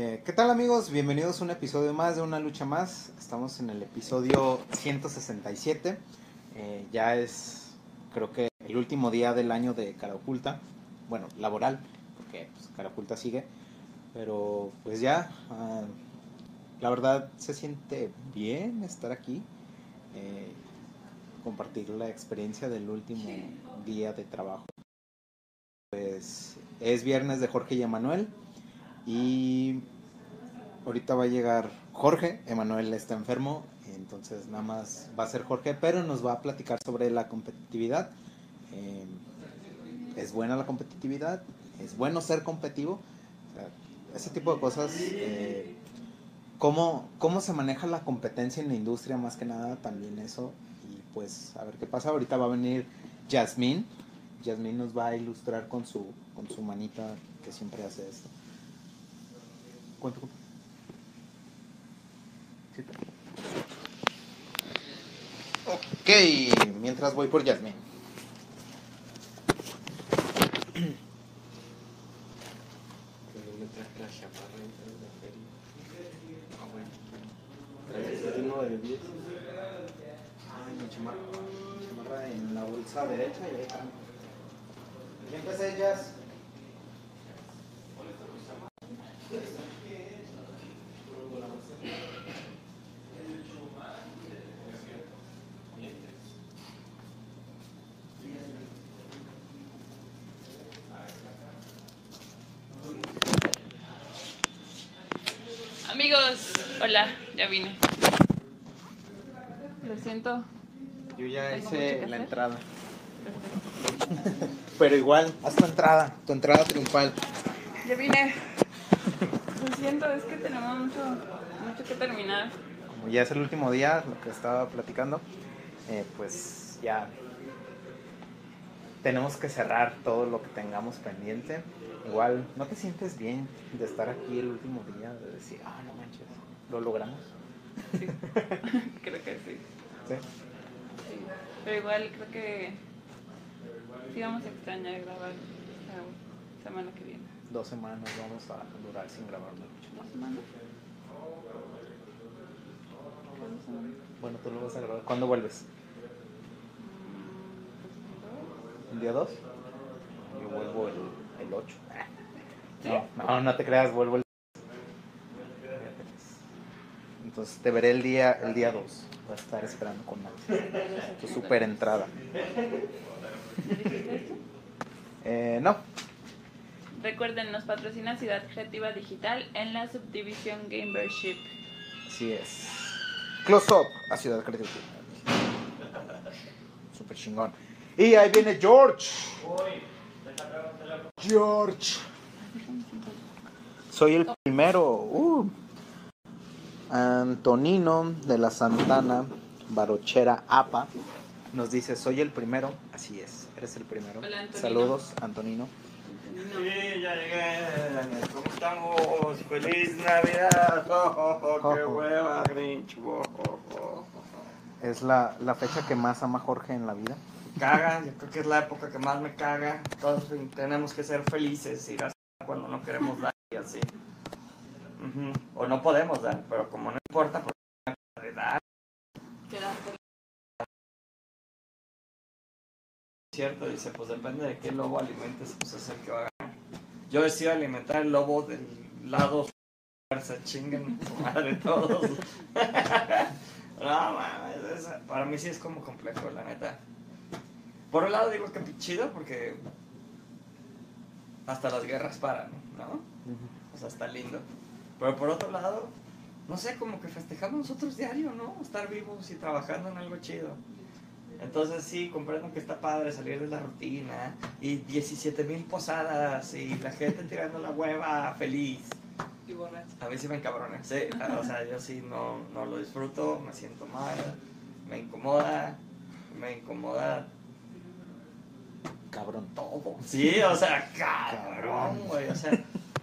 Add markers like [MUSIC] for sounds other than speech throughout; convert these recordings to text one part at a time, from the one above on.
Eh, ¿Qué tal amigos? Bienvenidos a un episodio más de Una Lucha Más. Estamos en el episodio 167. Eh, ya es, creo que, el último día del año de Cara Oculta. Bueno, laboral, porque pues, Cara Oculta sigue. Pero pues ya, ah, la verdad se siente bien estar aquí. eh, compartir la experiencia del último día de trabajo. Pues es viernes de Jorge y Emanuel. Y ahorita va a llegar Jorge, Emanuel está enfermo, entonces nada más va a ser Jorge, pero nos va a platicar sobre la competitividad. Eh, es buena la competitividad, es bueno ser competitivo, o ese tipo de cosas. eh, cómo, cómo se maneja la competencia en la industria, más que nada, también eso. Y pues a ver qué pasa. Ahorita va a venir Jasmine. Jasmine nos va a ilustrar con su, con su manita que siempre hace esto. ¿Cuánto? Sí. Ok, mientras voy por Jasmine. Pero me traje la chaparra en la feria. Ah, bueno. ¿Traes uno de 10? Ay, mi chamarra, en la bolsa derecha y ahí está. ¿Y empecé, Jazz? Amigos, hola, ya vine. Lo siento. Yo ya ¿Tengo mucho hice la hacer? entrada. Pero igual, haz tu entrada, tu entrada triunfal. Ya vine. Lo siento, es que tenemos mucho, mucho que terminar. Como ya es el último día, lo que estaba platicando, eh, pues ya tenemos que cerrar todo lo que tengamos pendiente. Igual, ¿no te sientes bien de estar aquí el último día? De decir, ah, no lo logramos. Sí. [LAUGHS] creo que sí. ¿Sí? sí. Pero igual creo que sí vamos a extrañar grabar la semana que viene. Dos semanas vamos a durar sin grabar mucho. ¿Dos semanas? ¿Qué dos semanas? Bueno, tú lo vas a grabar. ¿Cuándo vuelves? Mm, ¿El día 2? Yo vuelvo el, el 8. No, no, no te creas, vuelvo el Entonces te veré el día el día 2. Voy a estar esperando con ansias. Tu super entrada. [LAUGHS] Eh, no, Recuerden, nos patrocina Ciudad Creativa Digital en la subdivisión Gamership. así es. Close up a Ciudad Creativa. Super chingón. Y ahí viene George. George. Soy el primero. Uh. Antonino de la Santana, Barochera APA, nos dice, soy el primero. Así es, eres el primero. Hola, Antonino. Saludos, Antonino. Sí, ya llegué. ¿Cómo estamos? ¡Feliz Navidad! ¡Oh, oh, oh, ¡Qué [LAUGHS] hueva, Grinch! Oh, oh, oh. Es la, la fecha que más ama Jorge en la vida. Caga, yo creo que es la época que más me caga. Todos tenemos que ser felices y dar cuando no queremos dar y así. Ujú. O no podemos dar, pero como no importa, pues de dar, cierto, dice, pues depende de qué lobo alimentes, pues es el que va a ganar. Yo decido alimentar el lobo del lado se chinguen [LAUGHS] su madre todos. [LAUGHS] no, mames, es- para mí sí es como complejo, la neta. Por un lado digo que chido porque hasta las guerras paran, ¿no? O sea, está lindo. Pero por otro lado, no sé, como que festejamos nosotros diario, ¿no? Estar vivos y trabajando en algo chido. Entonces sí, comprendo que está padre salir de la rutina y 17 mil posadas y la gente tirando la hueva feliz. Y borracho. A mí sí me encabrona, sí. O sea, yo sí no, no lo disfruto, me siento mal, me incomoda, me incomoda Cabrón. todo. Sí, o sea, cabrón, güey, o sea,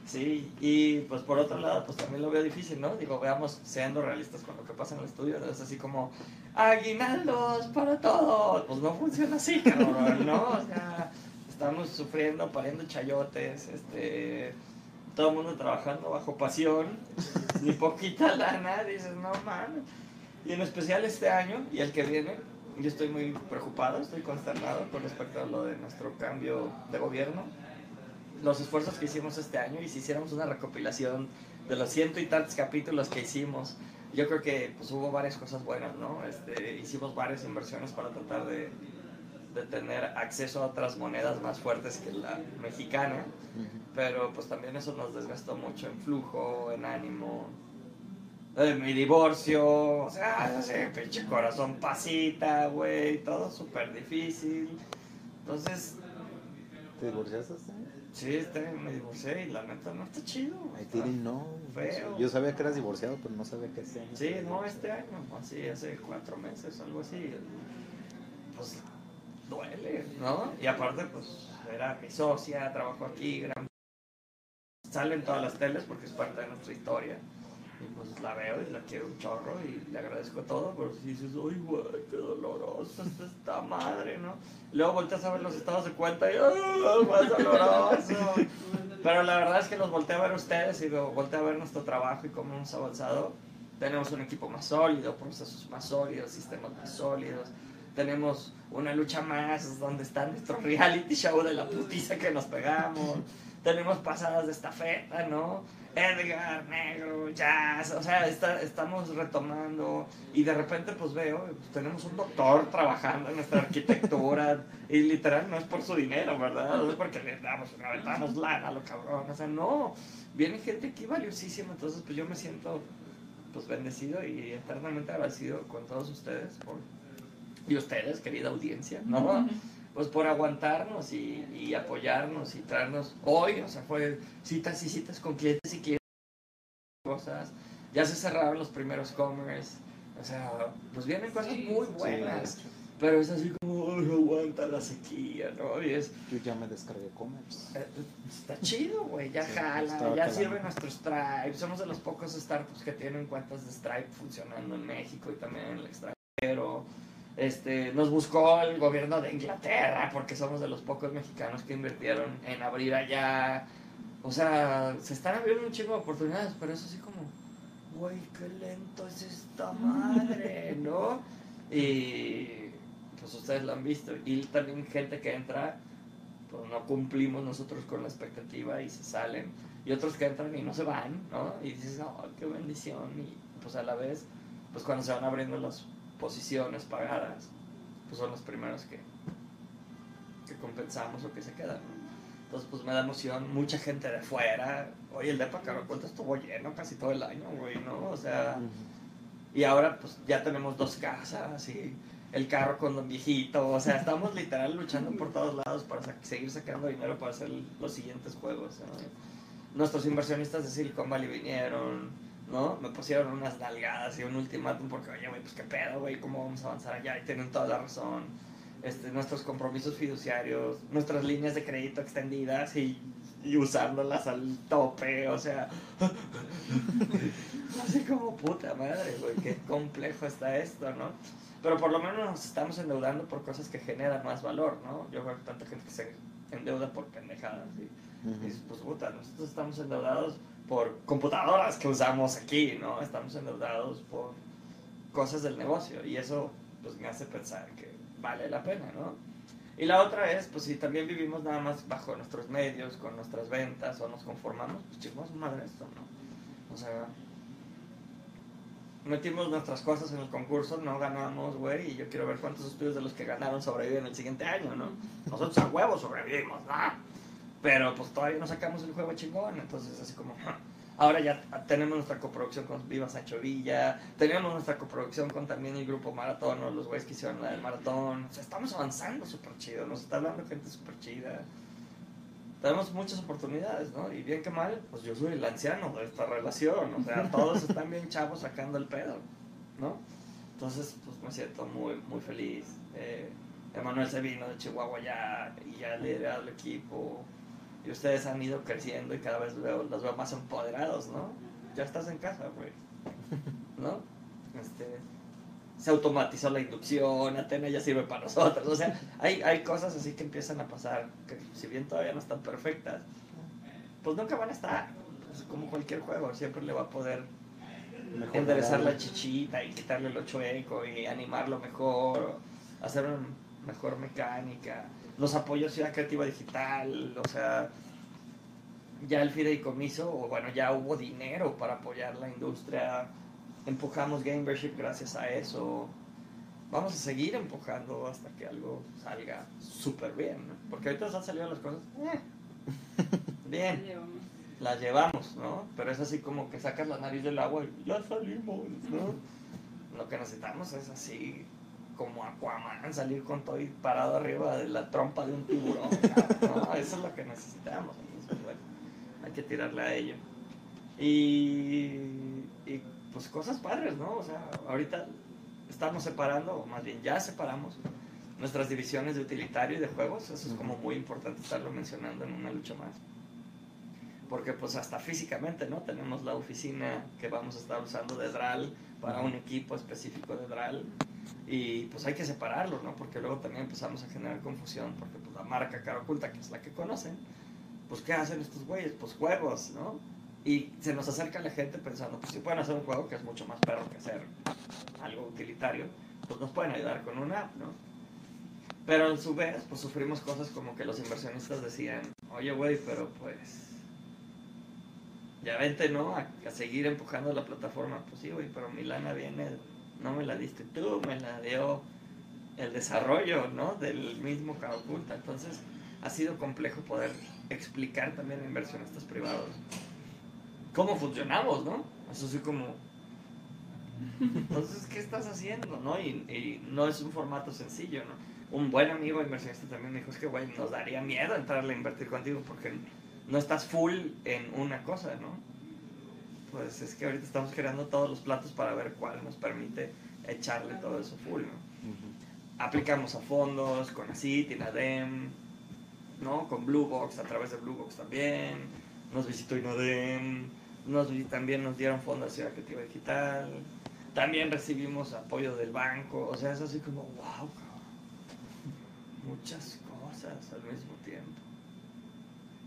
sí. Y pues por otro lado, pues también lo veo difícil, ¿no? Digo, veamos, siendo realistas con lo que pasa en el estudio, es así como, aguinaldos para todos. Pues no funciona así, cabrón, ¿no? O sea, estamos sufriendo, pariendo chayotes, este, todo el mundo trabajando bajo pasión, ni poquita lana, dices, no mames. Y en especial este año y el que viene, yo estoy muy preocupado, estoy consternado con respecto a lo de nuestro cambio de gobierno. Los esfuerzos que hicimos este año y si hiciéramos una recopilación de los ciento y tantos capítulos que hicimos, yo creo que pues, hubo varias cosas buenas, ¿no? Este, hicimos varias inversiones para tratar de, de tener acceso a otras monedas más fuertes que la mexicana, pero pues también eso nos desgastó mucho en flujo, en ánimo. Mi divorcio, o sea, ese pinche corazón pasita, güey, todo súper difícil. Entonces, ¿Te divorciaste? Sí, este, me divorcié y la neta no está chido. Está didn't know. feo. Yo sabía que eras divorciado, pero no sabía que este año. Sí, no este año, así hace cuatro meses, algo así. Pues duele, ¿no? Y aparte, pues era mi socia, trabajo aquí, gran... sale en todas las teles porque es parte de nuestra historia. Y pues la veo y la quiero un chorro y le agradezco todo, pero si dices, uy, güey, qué doloroso es esta madre, ¿no? Luego volteas a ver los estados de cuenta y, ¡ah, más doloroso! [LAUGHS] Pero la verdad es que los volteé a ver ustedes y luego volteé a ver nuestro trabajo y cómo hemos avanzado. Tenemos un equipo más sólido, procesos más sólidos, sistemas más sólidos. Tenemos una lucha más donde está nuestro reality show de la putiza que nos pegamos. Tenemos pasadas de estafeta, ¿no? Edgar, Negro, Jazz, o sea, está- estamos retomando y de repente pues veo, pues, tenemos un doctor trabajando en nuestra arquitectura [LAUGHS] y literal no es por su dinero, ¿verdad? No es porque le damos, le aventamos lana a lo cabrón, o sea, no, viene gente aquí valiosísima, entonces pues yo me siento pues bendecido y eternamente agradecido con todos ustedes por, y ustedes, querida audiencia, ¿no? Pues por aguantarnos y, y apoyarnos y traernos hoy, o sea, fue citas y citas con clientes y clientes, cosas, ya se cerraron los primeros commerce, o sea, pues vienen cosas Sí. muy Sí, buenas, hecho. pero es así como, "Ay, aguanta la sequía, ¿no? Y es, Yo ya me descargué Commerce. eh, Está chido, güey, ya Sí, jala, ya sirve nuestro Stripe. Somos de los pocos startups que tienen cuentas de Stripe funcionando en México y también en el extranjero. Este, nos buscó el gobierno de Inglaterra porque somos de los pocos mexicanos que invirtieron en abrir allá. O sea, se están abriendo un chingo de oportunidades, pero eso sí como, güey, qué lento es esta madre, ¿no? Y pues ustedes lo han visto. Y también gente que entra pues no cumplimos nosotros con la expectativa y se salen. Y otros que entran y no se van, ¿no? Y dices, oh, qué bendición. Y pues a la vez, pues cuando se van abriendo las posiciones pagadas, pues son los primeros que, que compensamos o que se quedan, ¿no? Entonces, pues me da emoción. Mucha gente de fuera. Oye, el depa Cuenta estuvo lleno casi todo el año, güey, ¿no? O sea, y ahora pues ya tenemos dos casas y el carro con don viejito. O sea, estamos literal luchando por todos lados para sa- seguir sacando dinero para hacer los siguientes juegos. ¿no? Nuestros inversionistas de Silicon Valley vinieron, ¿no? Me pusieron unas nalgadas y un ultimátum porque, oye, güey, pues qué pedo, güey, ¿cómo vamos a avanzar allá? Y tienen toda la razón. Este, nuestros compromisos fiduciarios, nuestras líneas de crédito extendidas y, y usándolas al tope, o sea, [LAUGHS] así como puta madre, güey, qué complejo está esto, ¿no? Pero por lo menos nos estamos endeudando por cosas que generan más valor, ¿no? Yo veo tanta gente que se endeuda por pendejadas y, y dices, pues puta, nosotros estamos endeudados por computadoras que usamos aquí, ¿no? Estamos endeudados por cosas del negocio y eso pues me hace pensar que vale la pena, ¿no? Y la otra es, pues si también vivimos nada más bajo nuestros medios, con nuestras ventas o nos conformamos, pues chingamos madre esto, ¿no? O sea, metimos nuestras cosas en el concurso, no ganamos, güey, y yo quiero ver cuántos estudios de los que ganaron sobreviven el siguiente año, ¿no? Nosotros a huevos sobrevivimos, ¿no? Pero pues todavía no sacamos el juego chingón, entonces así como... Ahora ya tenemos nuestra coproducción con Viva Sancho Villa, tenemos nuestra coproducción con también el grupo Maratón o los güeyes que hicieron la del Maratón. O sea, estamos avanzando súper chido, nos está hablando gente súper chida. Tenemos muchas oportunidades, ¿no? Y bien que mal, pues yo soy el anciano de esta relación, o sea, todos están bien chavos sacando el pedo, ¿no? Entonces, pues me siento muy, muy feliz. Eh, Emanuel se vino de Chihuahua ya y ya liderado el equipo. Y ustedes han ido creciendo y cada vez veo, los veo más empoderados, ¿no? Ya estás en casa, güey. [LAUGHS] ¿No? Este, se automatizó la inducción, Atena ya sirve para nosotros. O sea, hay, hay cosas así que empiezan a pasar que si bien todavía no están perfectas, pues nunca van a estar, como cualquier juego, siempre le va a poder enderezar la chichita y quitarle lo chueco y animarlo mejor, hacer una mejor mecánica, los apoyos Ciudad Creativa Digital, o sea, ya el fideicomiso, o bueno, ya hubo dinero para apoyar la industria, empujamos Gamership gracias a eso, vamos a seguir empujando hasta que algo salga súper bien, ¿no? porque ahorita nos han salido las cosas, eh, [LAUGHS] bien, Llevamos. las llevamos, ¿no? Pero es así como que sacas la nariz del agua y ya salimos, ¿no? Lo que necesitamos es así como Aquaman, salir con todo y parado arriba de la trompa de un tiburón, ¿no? [LAUGHS] Eso es lo que necesitamos. Entonces, bueno, hay que tirarle a ello. Y, y pues cosas padres, ¿no? O sea, ahorita estamos separando, o más bien ya separamos nuestras divisiones de utilitario y de juegos. Eso es como muy importante estarlo mencionando en una lucha más porque pues hasta físicamente, ¿no? Tenemos la oficina que vamos a estar usando de DRAL para un equipo específico de DRAL y pues hay que separarlo, ¿no? Porque luego también empezamos a generar confusión porque pues la marca cara oculta, que es la que conocen, pues ¿qué hacen estos güeyes? Pues juegos, ¿no? Y se nos acerca la gente pensando, pues si pueden hacer un juego que es mucho más perro que hacer algo utilitario, pues nos pueden ayudar con una app, ¿no? Pero a su vez, pues sufrimos cosas como que los inversionistas decían, oye, güey, pero pues ya vente, ¿no? A, a seguir empujando la plataforma. Pues sí, güey, pero mi lana viene, no me la diste tú, me la dio el desarrollo, ¿no? Del mismo Oculta. Entonces, ha sido complejo poder explicar también a inversionistas privados cómo funcionamos, ¿no? Eso sí como... Entonces, ¿qué estás haciendo, no? Y, y no es un formato sencillo, ¿no? Un buen amigo inversionista también me dijo, es que, güey, nos daría miedo entrarle a invertir contigo porque no estás full en una cosa, ¿no? Pues es que ahorita estamos creando todos los platos para ver cuál nos permite echarle todo eso full, ¿no? Aplicamos a fondos, con ACIT, INADEM, ¿no? Con Blue Box, a través de Blue Box también. Nos visitó INADEM, nos, también nos dieron fondos de Ciudad Creativa Digital. También recibimos apoyo del banco. O sea, es así como, wow. Muchas cosas al mismo tiempo.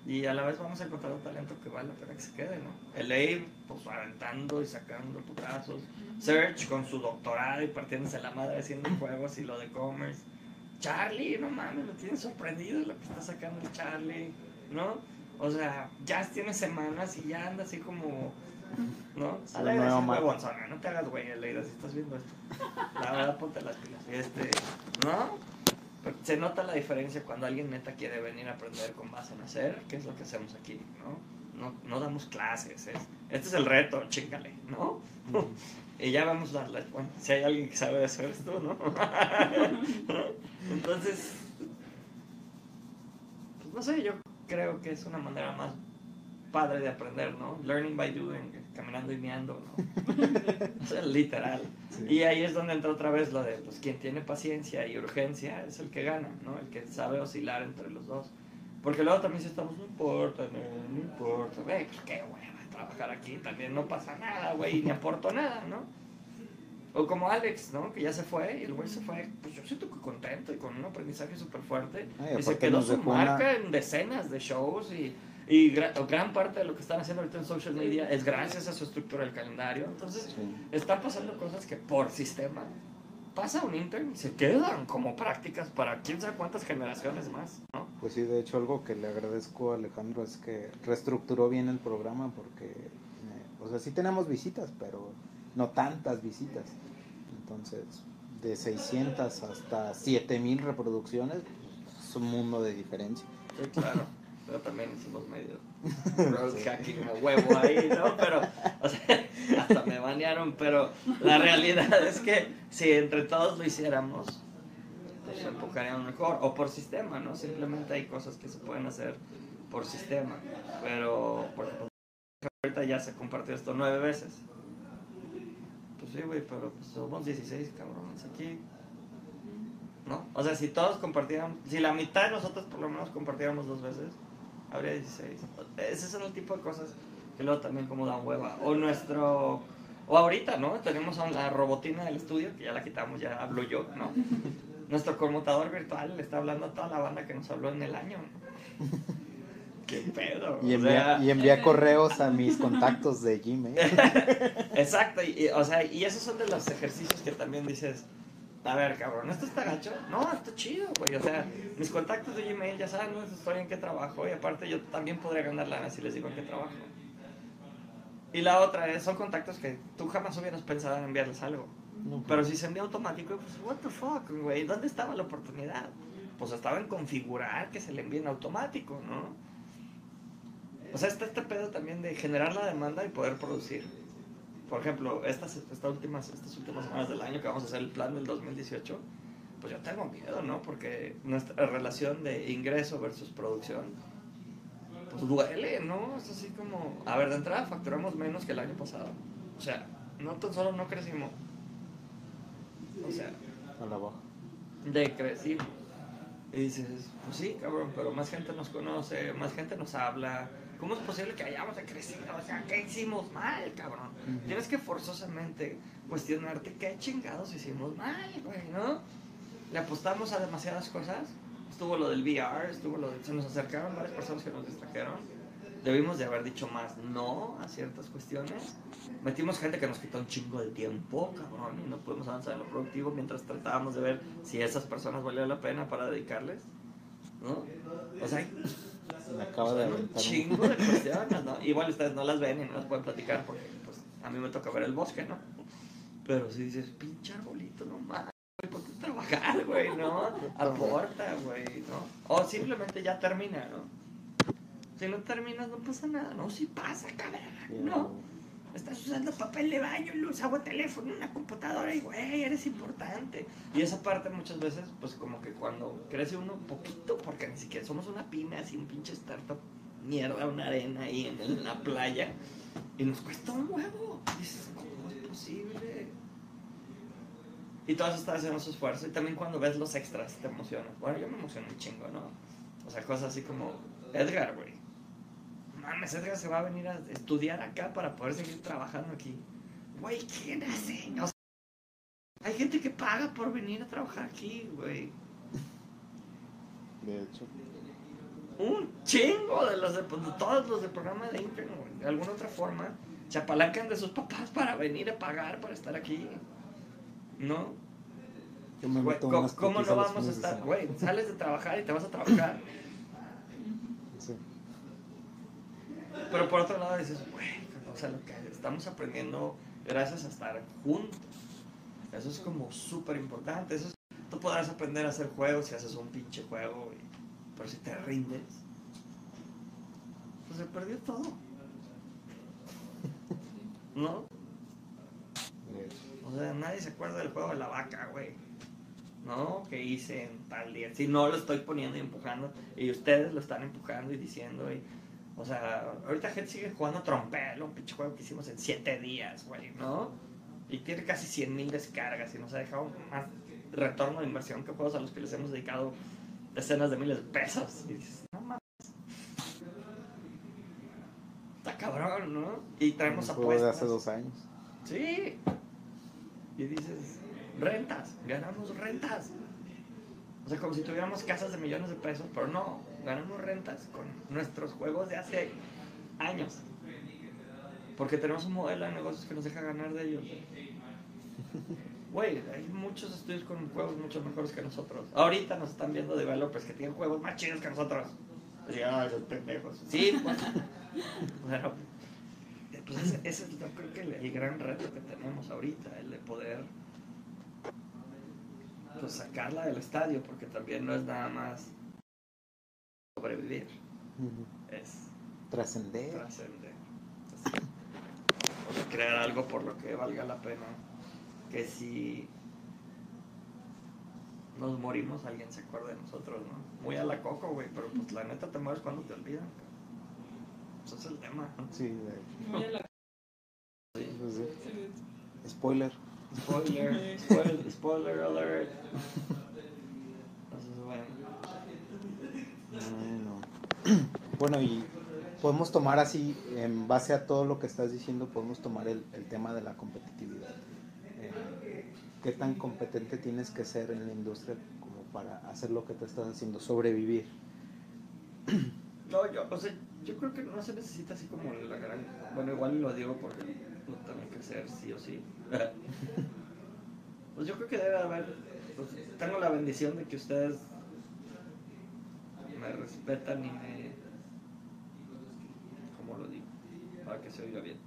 Y a la vez vamos a encontrar un talento que vale la pena que se quede, ¿no? El Abe, pues aventando y sacando putazos. Search con su doctorado y partiéndose la madre haciendo juegos y lo de commerce. Charlie, no mames, lo tiene sorprendido lo que está sacando el Charlie, ¿no? O sea, ya tiene semanas y ya anda así como, ¿no? A la nueva no te hagas güey, Leida, si estás viendo esto. La verdad, ponte las pilas. Este, ¿no? Se nota la diferencia cuando alguien neta quiere venir a aprender con base en hacer, que es lo que hacemos aquí, ¿no? No, no damos clases, es, este es el reto, chíngale, ¿no? [LAUGHS] Y ya vamos a la, bueno, si hay alguien que sabe de eso eres tú, ¿no? [LAUGHS] Entonces, pues no sé, yo creo que es una manera más padre de aprender, ¿no? Learning by doing, caminando y meando, ¿no? [LAUGHS] sea, literal. Sí. Y ahí es donde entra otra vez lo de, pues quien tiene paciencia y urgencia es el que gana, ¿no? El que sabe oscilar entre los dos. Porque luego también si estamos, no importa, no, no importa, güey, pues qué hueva trabajar aquí, también no pasa nada, güey, ni aporto nada, ¿no? O como Alex, ¿no? Que ya se fue y el güey se fue, pues yo siento que contento y con un aprendizaje súper fuerte. Ay, y se quedó su dejó una- marca en decenas de shows y, y gran parte de lo que están haciendo ahorita en social media es gracias a su estructura del calendario. Entonces, Sí. están pasando cosas que por sistema pasa un intern y se quedan como prácticas para quién sabe cuántas generaciones más, ¿no? Pues sí, de hecho algo que le agradezco a Alejandro es que reestructuró bien el programa porque, eh, o sea, sí tenemos visitas, pero no tantas visitas. Entonces, de 600 hasta 7000 reproducciones, pues, es un mundo de diferencia. Sí, claro. Pero también hicimos medio road hacking a huevo ahí, ¿no? Pero, o sea, [LAUGHS] hasta me banearon, pero la realidad [LAUGHS] es que si entre todos lo hiciéramos, pues se mejor. O por sistema, ¿no? Simplemente hay cosas que se pueden hacer por sistema. Pero, por ejemplo, ahorita ya se compartió esto nueve veces. Pues sí, güey, pero pues somos 16 cabrones aquí. ¿No? O sea, si todos compartieran, si la mitad de nosotros por lo menos compartiéramos dos veces, habría 16. Ese es el tipo de cosas que luego también como dan hueva. O nuestro, o ahorita, ¿no? Tenemos a la robotina del estudio, que ya la quitamos, ya hablo yo, ¿no? [LAUGHS] Nuestro conmutador virtual le está hablando a toda la banda que nos habló en el año, ¿no? [LAUGHS] ¿Qué pedo? Y O envía, sea, y envía correos a mis contactos de Gmail. [LAUGHS] Exacto, y, y, o sea, y esos son de los ejercicios que también dices, a ver, cabrón, ¿esto está gacho? No, está chido, güey, o sea, mis contactos de Gmail ya saben ¿no? estoy en qué trabajo y aparte yo también podría ganar lana si les digo en qué trabajo. Y la otra es, son contactos que tú jamás hubieras pensado en enviarles algo. No, Pero si se envía automático, pues, what the fuck, güey, ¿dónde estaba la oportunidad? Pues estaba en configurar que se le envíen automático, ¿no? O sea, está este pedo también de generar la demanda y poder producir. Por ejemplo, estas, estas, últimas, estas últimas semanas del año que vamos a hacer el plan del 2018, pues yo tengo miedo, ¿no? Porque nuestra relación de ingreso versus producción, pues duele, ¿no? Es así como, a ver, de entrada facturamos menos que el año pasado. O sea, no tan solo no crecimos, o sea, a la baja. decrecimos. Y dices, pues sí, cabrón, pero más gente nos conoce, más gente nos habla. ¿Cómo es posible que hayamos decrecido? O sea, ¿qué hicimos mal, cabrón? Ujú. Tienes que forzosamente cuestionarte qué chingados hicimos mal, güey, ¿no? Le apostamos a demasiadas cosas. Estuvo lo del VR, estuvo lo de... Se nos acercaron varias personas que nos distrajeron. Debimos de haber dicho más no a ciertas cuestiones. Metimos gente que nos quitó un chingo de tiempo, cabrón, y no pudimos avanzar en lo productivo mientras tratábamos de ver si esas personas valía la pena para dedicarles, ¿no? O sea, Me acaba de aventar un- chingo de [LAUGHS] cuestiones, ¿no? Igual ustedes no las ven y no las pueden platicar porque, pues, a mí me toca ver el bosque, ¿no? Pero si dices, pinche arbolito, no mames, güey, ¿por qué trabajar, güey, no? Aporta, güey, ¿no? O simplemente ya termina, ¿no? Si no terminas, no pasa nada, ¿no? Sí pasa, cabrón, ¿no? Estás usando papel de baño, luz, agua, teléfono, una computadora y, güey, eres importante. Y esa parte muchas veces, pues como que cuando crece uno un poquito, porque ni siquiera somos una pyme, así un pinche startup, mierda, una arena ahí en, la playa, y nos cuesta un huevo. Y dices, ¿cómo es posible? Y todas están haciendo su esfuerzo, y también cuando ves los extras te emocionas. Bueno, yo me emociono un chingo, ¿no? O sea, cosas así como, Edgar, güey. Mames, Edgar se va a venir a estudiar acá para poder seguir trabajando aquí. Güey, ¿quién hace? O sea, hay gente que paga por venir a trabajar aquí, güey. De hecho. Un chingo de los de, pues, de todos los del programa de intern, güey. De alguna otra forma, se apalancan de sus papás para venir a pagar para estar aquí. ¿No? Yo me Güey, meto ¿cómo, cómo no vamos a estar? Güey, sales de trabajar y te vas a trabajar. [COUGHS] Sí. Pero por otro lado dices, güey, o sea, lo que estamos aprendiendo gracias a estar juntos. Eso es como súper importante. Eso es- tú podrás aprender a hacer juegos si haces un pinche juego, y- pero si te rindes, pues se perdió todo. [LAUGHS] ¿No? O sea, nadie se acuerda del juego de la vaca, güey. ¿No? Que hice en tal día. Si no lo estoy poniendo y empujando, y ustedes lo están empujando y diciendo, y, o sea, ahorita gente sigue jugando trompelo, un pinche juego que hicimos en 7 días, güey, ¿no? Y tiene casi 100 mil descargas y nos ha dejado más retorno de inversión que juegos a los que les hemos dedicado decenas de miles de pesos. Y dices, no mames. Está cabrón, ¿no? Y traemos Un juego de apuestas. hace dos años. Sí. Y dices, rentas, ganamos rentas. O sea, como si tuviéramos casas de millones de pesos, pero no, ganamos rentas con nuestros juegos de hace años. Porque tenemos un modelo de negocios que nos deja ganar de ellos. Güey, hay muchos estudios con juegos mucho mejores que nosotros. Ahorita nos están viendo developers que tienen juegos más chidos que nosotros. Y, ay, los pendejos. Sí, pues. Eh, pues ese, ese es yo creo que el gran reto que tenemos ahorita, el de poder pues, sacarla del estadio, porque también no es nada más sobrevivir, es Trascender. O sea, crear algo por lo que valga la pena. Que si nos morimos, alguien se acuerde de nosotros, ¿no? Muy a la coco, güey, pero pues la neta te mueres cuando te olvidan. Eso es el tema. ¿no? Sí, de hecho. Muy a la- sí. Spoiler. Spoiler, spoiler, spoiler alert. Entonces, bueno. Bueno. [CLEARS THROAT] Bueno, y podemos tomar así, en base a todo lo que estás diciendo, podemos tomar el, el tema de la competitividad. Eh, ¿Qué tan competente tienes que ser en la industria como para hacer lo que te estás haciendo? Sobrevivir. No, yo, o sea, yo creo que no se necesita así como la gran... Bueno, igual lo digo porque lo tengo que hacer sí o sí. [LAUGHS] pues yo creo que debe haber... pues, tengo la bendición de que ustedes me respetan y me... ¿Cómo lo digo? Para que se oiga bien.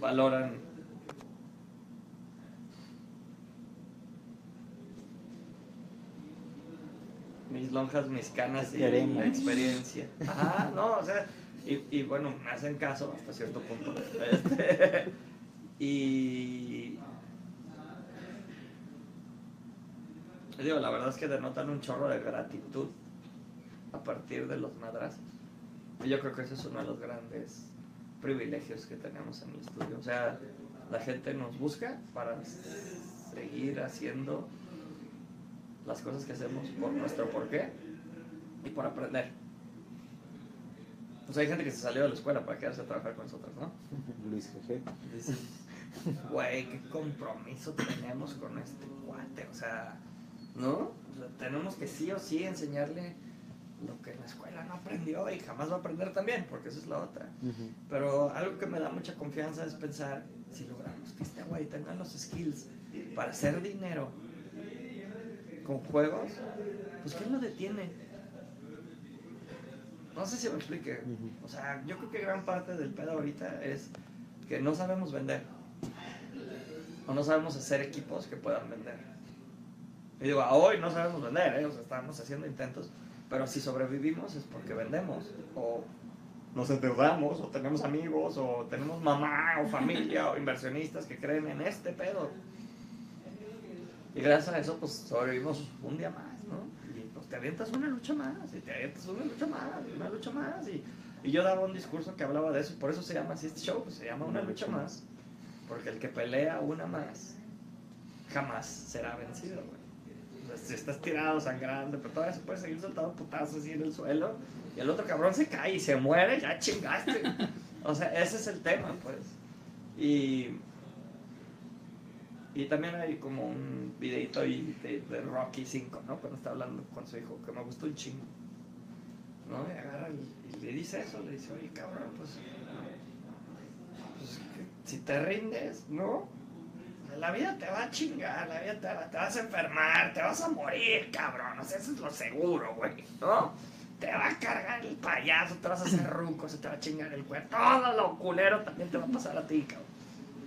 Valoran mis lonjas, mis canas y la experiencia. Ah, no, o sea, y, bueno, me hacen caso hasta cierto punto. Este, [LAUGHS] y. Digo, la verdad es que denotan un chorro de gratitud a partir de los madrazos. Y yo creo que ese es uno de los grandes privilegios que tenemos en el estudio. O sea, la gente nos busca para seguir haciendo las cosas que hacemos por nuestro porqué y por aprender. Pues hay gente que se salió de la escuela para quedarse a trabajar con nosotros, ¿no? [LAUGHS] Luis GG. Güey, qué compromiso tenemos con este cuate, o sea, ¿no? O sea, tenemos que sí o sí enseñarle lo que en la escuela no aprendió y jamás va a aprender también, porque esa es la otra. Ujú. Pero algo que me da mucha confianza es pensar, si logramos que este güey tenga los skills para hacer dinero con juegos, pues ¿quién lo detiene? No sé si me explique. O sea, yo creo que gran parte del pedo ahorita es que no sabemos vender. O no sabemos hacer equipos que puedan vender. Y digo, a hoy no sabemos vender, ¿eh? O sea, estamos haciendo intentos. Pero si sobrevivimos es porque vendemos. O nos endeudamos, o tenemos amigos, o tenemos mamá, o familia, o inversionistas que creen en este pedo. Y gracias a eso, pues sobrevivimos un día más, ¿no? Pues te avientas una lucha más, y te avientas una lucha más, y una lucha más. Y, y yo daba un discurso que hablaba de eso, por eso se llama así este show, pues, se llama Una lucha más. Porque el que pelea una más, jamás será vencido, güey. Sea, si estás tirado, sangrando, pero todavía se puede seguir soltando putazos así en el suelo, y el otro cabrón se cae y se muere, ya chingaste. O sea, ese es el tema, pues. Y, y también hay como un videito de, Rocky 5, ¿no? Cuando está hablando con su hijo, que me gustó un chingo. ¿No? Y agarra y, le dice eso, le dice, oye, cabrón, pues, pues, si te rindes, ¿no? La vida te va a chingar, la vida te, va- te vas a enfermar, te vas a morir, cabrón. O sea, eso es lo seguro, güey, ¿no? Te va a cargar el payaso, te vas a hacer ruco, se te va a chingar el cuerpo. Todo lo culero también te va a pasar a ti, cabrón.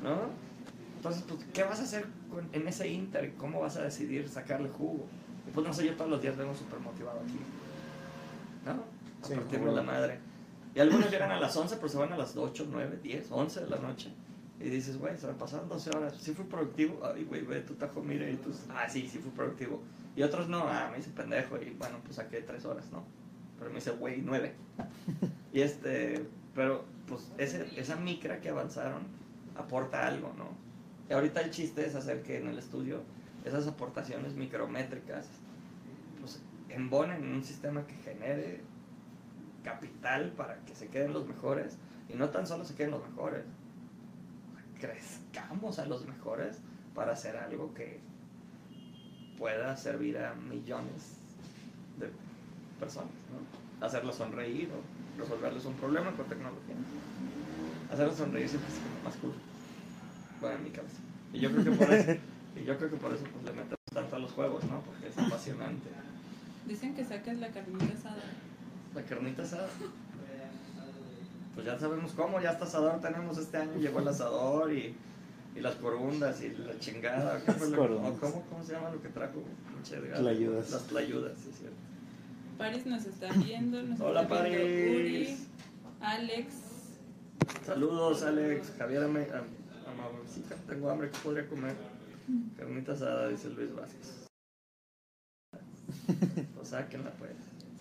¿No? Entonces, pues, ¿qué vas a hacer con- en ese inter? ¿Cómo vas a decidir sacarle jugo? Y pues no sé, yo todos los días vengo súper motivado aquí. ¿No? A Sí, la madre. Y algunos [LAUGHS] llegan a las 11, pero se van a las 8, 9, 10, 11 de la noche. Y dices, güey, se me pasaron 12 horas. ¿Sí fui productivo? Ay, güey, ve tu tajo, mire. Y tú, ah, sí, sí fui productivo. Y otros no, ah, me hice pendejo. Y bueno, pues saqué 3 horas, ¿no? Pero me hice, güey, 9. [LAUGHS] y este, pero pues ese, esa micra que avanzaron aporta algo, ¿no? Ahorita el chiste es hacer que en el estudio esas aportaciones micrométricas pues embonen en un sistema que genere capital para que se queden los mejores y no tan solo se queden los mejores crezcamos a los mejores para hacer algo que pueda servir a millones de personas ¿no? hacerlos sonreír o resolverles un problema con tecnología hacerlos sonreír siempre es más cool bueno en mi cabeza y yo creo que por eso [LAUGHS] y yo creo que por eso pues, le metemos tanto a los juegos no porque es apasionante Dicen que sacas la carnita asada. La carnita asada. Pues ya sabemos cómo, ya hasta asador tenemos este año, llegó el asador y, y las corundas y la chingada. ¿qué fue Las lo- corundas. o ¿cómo, ¿Cómo se llama lo que trajo? Tlayudas. Las tlayudas, sí, es cierto. Paris nos está viendo. Nos Hola, está viendo Paris. Uri, Alex. Saludos, Alex. Javier, tengo hambre, ¿qué podría comer? Carnita asada, dice Luis Vázquez. Pues sáquenla, pues.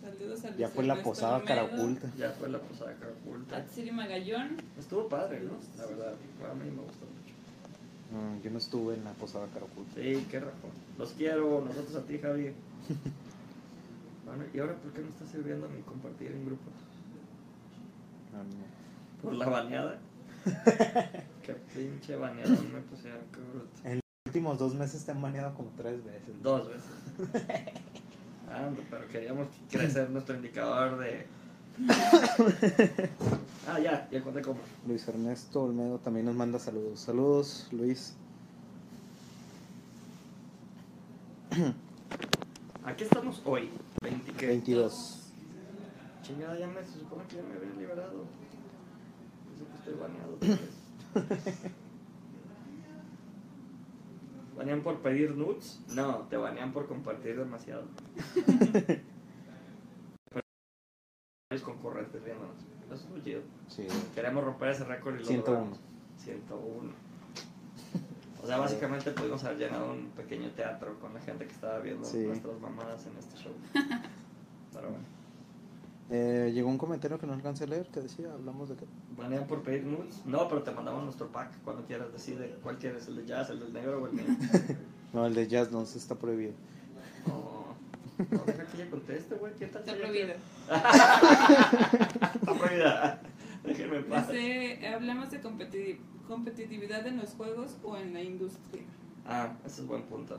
Saludos a Ya Luis fue la Ernesto posada Olmedo, cara oculta. Ya fue la posada cara oculta. Atsiri Magallón. Estuvo padre, ¿no? La verdad, a mí me gustó mucho. Mm, yo no estuve en la posada cara oculta. Sí, qué rajo. Los quiero, nosotros a ti, Javi. [LAUGHS] Bueno, ¿y ahora por qué no está sirviendo mi compartir en grupos? No, no. ¿Por la baneada? Qué pinche baneadón me pusieron, qué bruto. Los últimos dos meses te han baneado como tres veces. Dos veces. [LAUGHS] Ah, pero queríamos crecer nuestro indicador de. ah, ya, ya conté cómo. Luis Ernesto Olmedo también nos manda saludos. Saludos, Luis. [CLEARS THROAT] Aquí estamos hoy, 20, ¿qué? 22. Chingada, ya me se supone que ya me había liberado. Estoy baneado. [LAUGHS] ¿Banean por pedir nudes? No, te banean por compartir demasiado. [LAUGHS] Es concurrentes viéndonos. Eso es muy chido. Sí, Queremos romper ese récord y lo 101. logramos. 101. O sea, básicamente pudimos haber llenado un pequeño teatro con la gente que estaba viendo Sí. nuestras mamadas en este show. [LAUGHS] Pero bueno. Eh, llegó un comentario que no alcancé a leer que decía, hablamos de que... ¿Banean por pedir nudes? No, pero te mandamos nuestro pack cuando quieras. Decide cuál quieres, el de jazz, el del negro o el mío. [LAUGHS] No, el de jazz no, se está prohibido. No, no deja que ella conteste, güey. ¿Qué tal? Está prohibido. [LAUGHS] Está prohibida. Déjenme en paz. Dice, hablemos de competi- competitividad en los juegos o en la industria. Ah, ese es buen punto.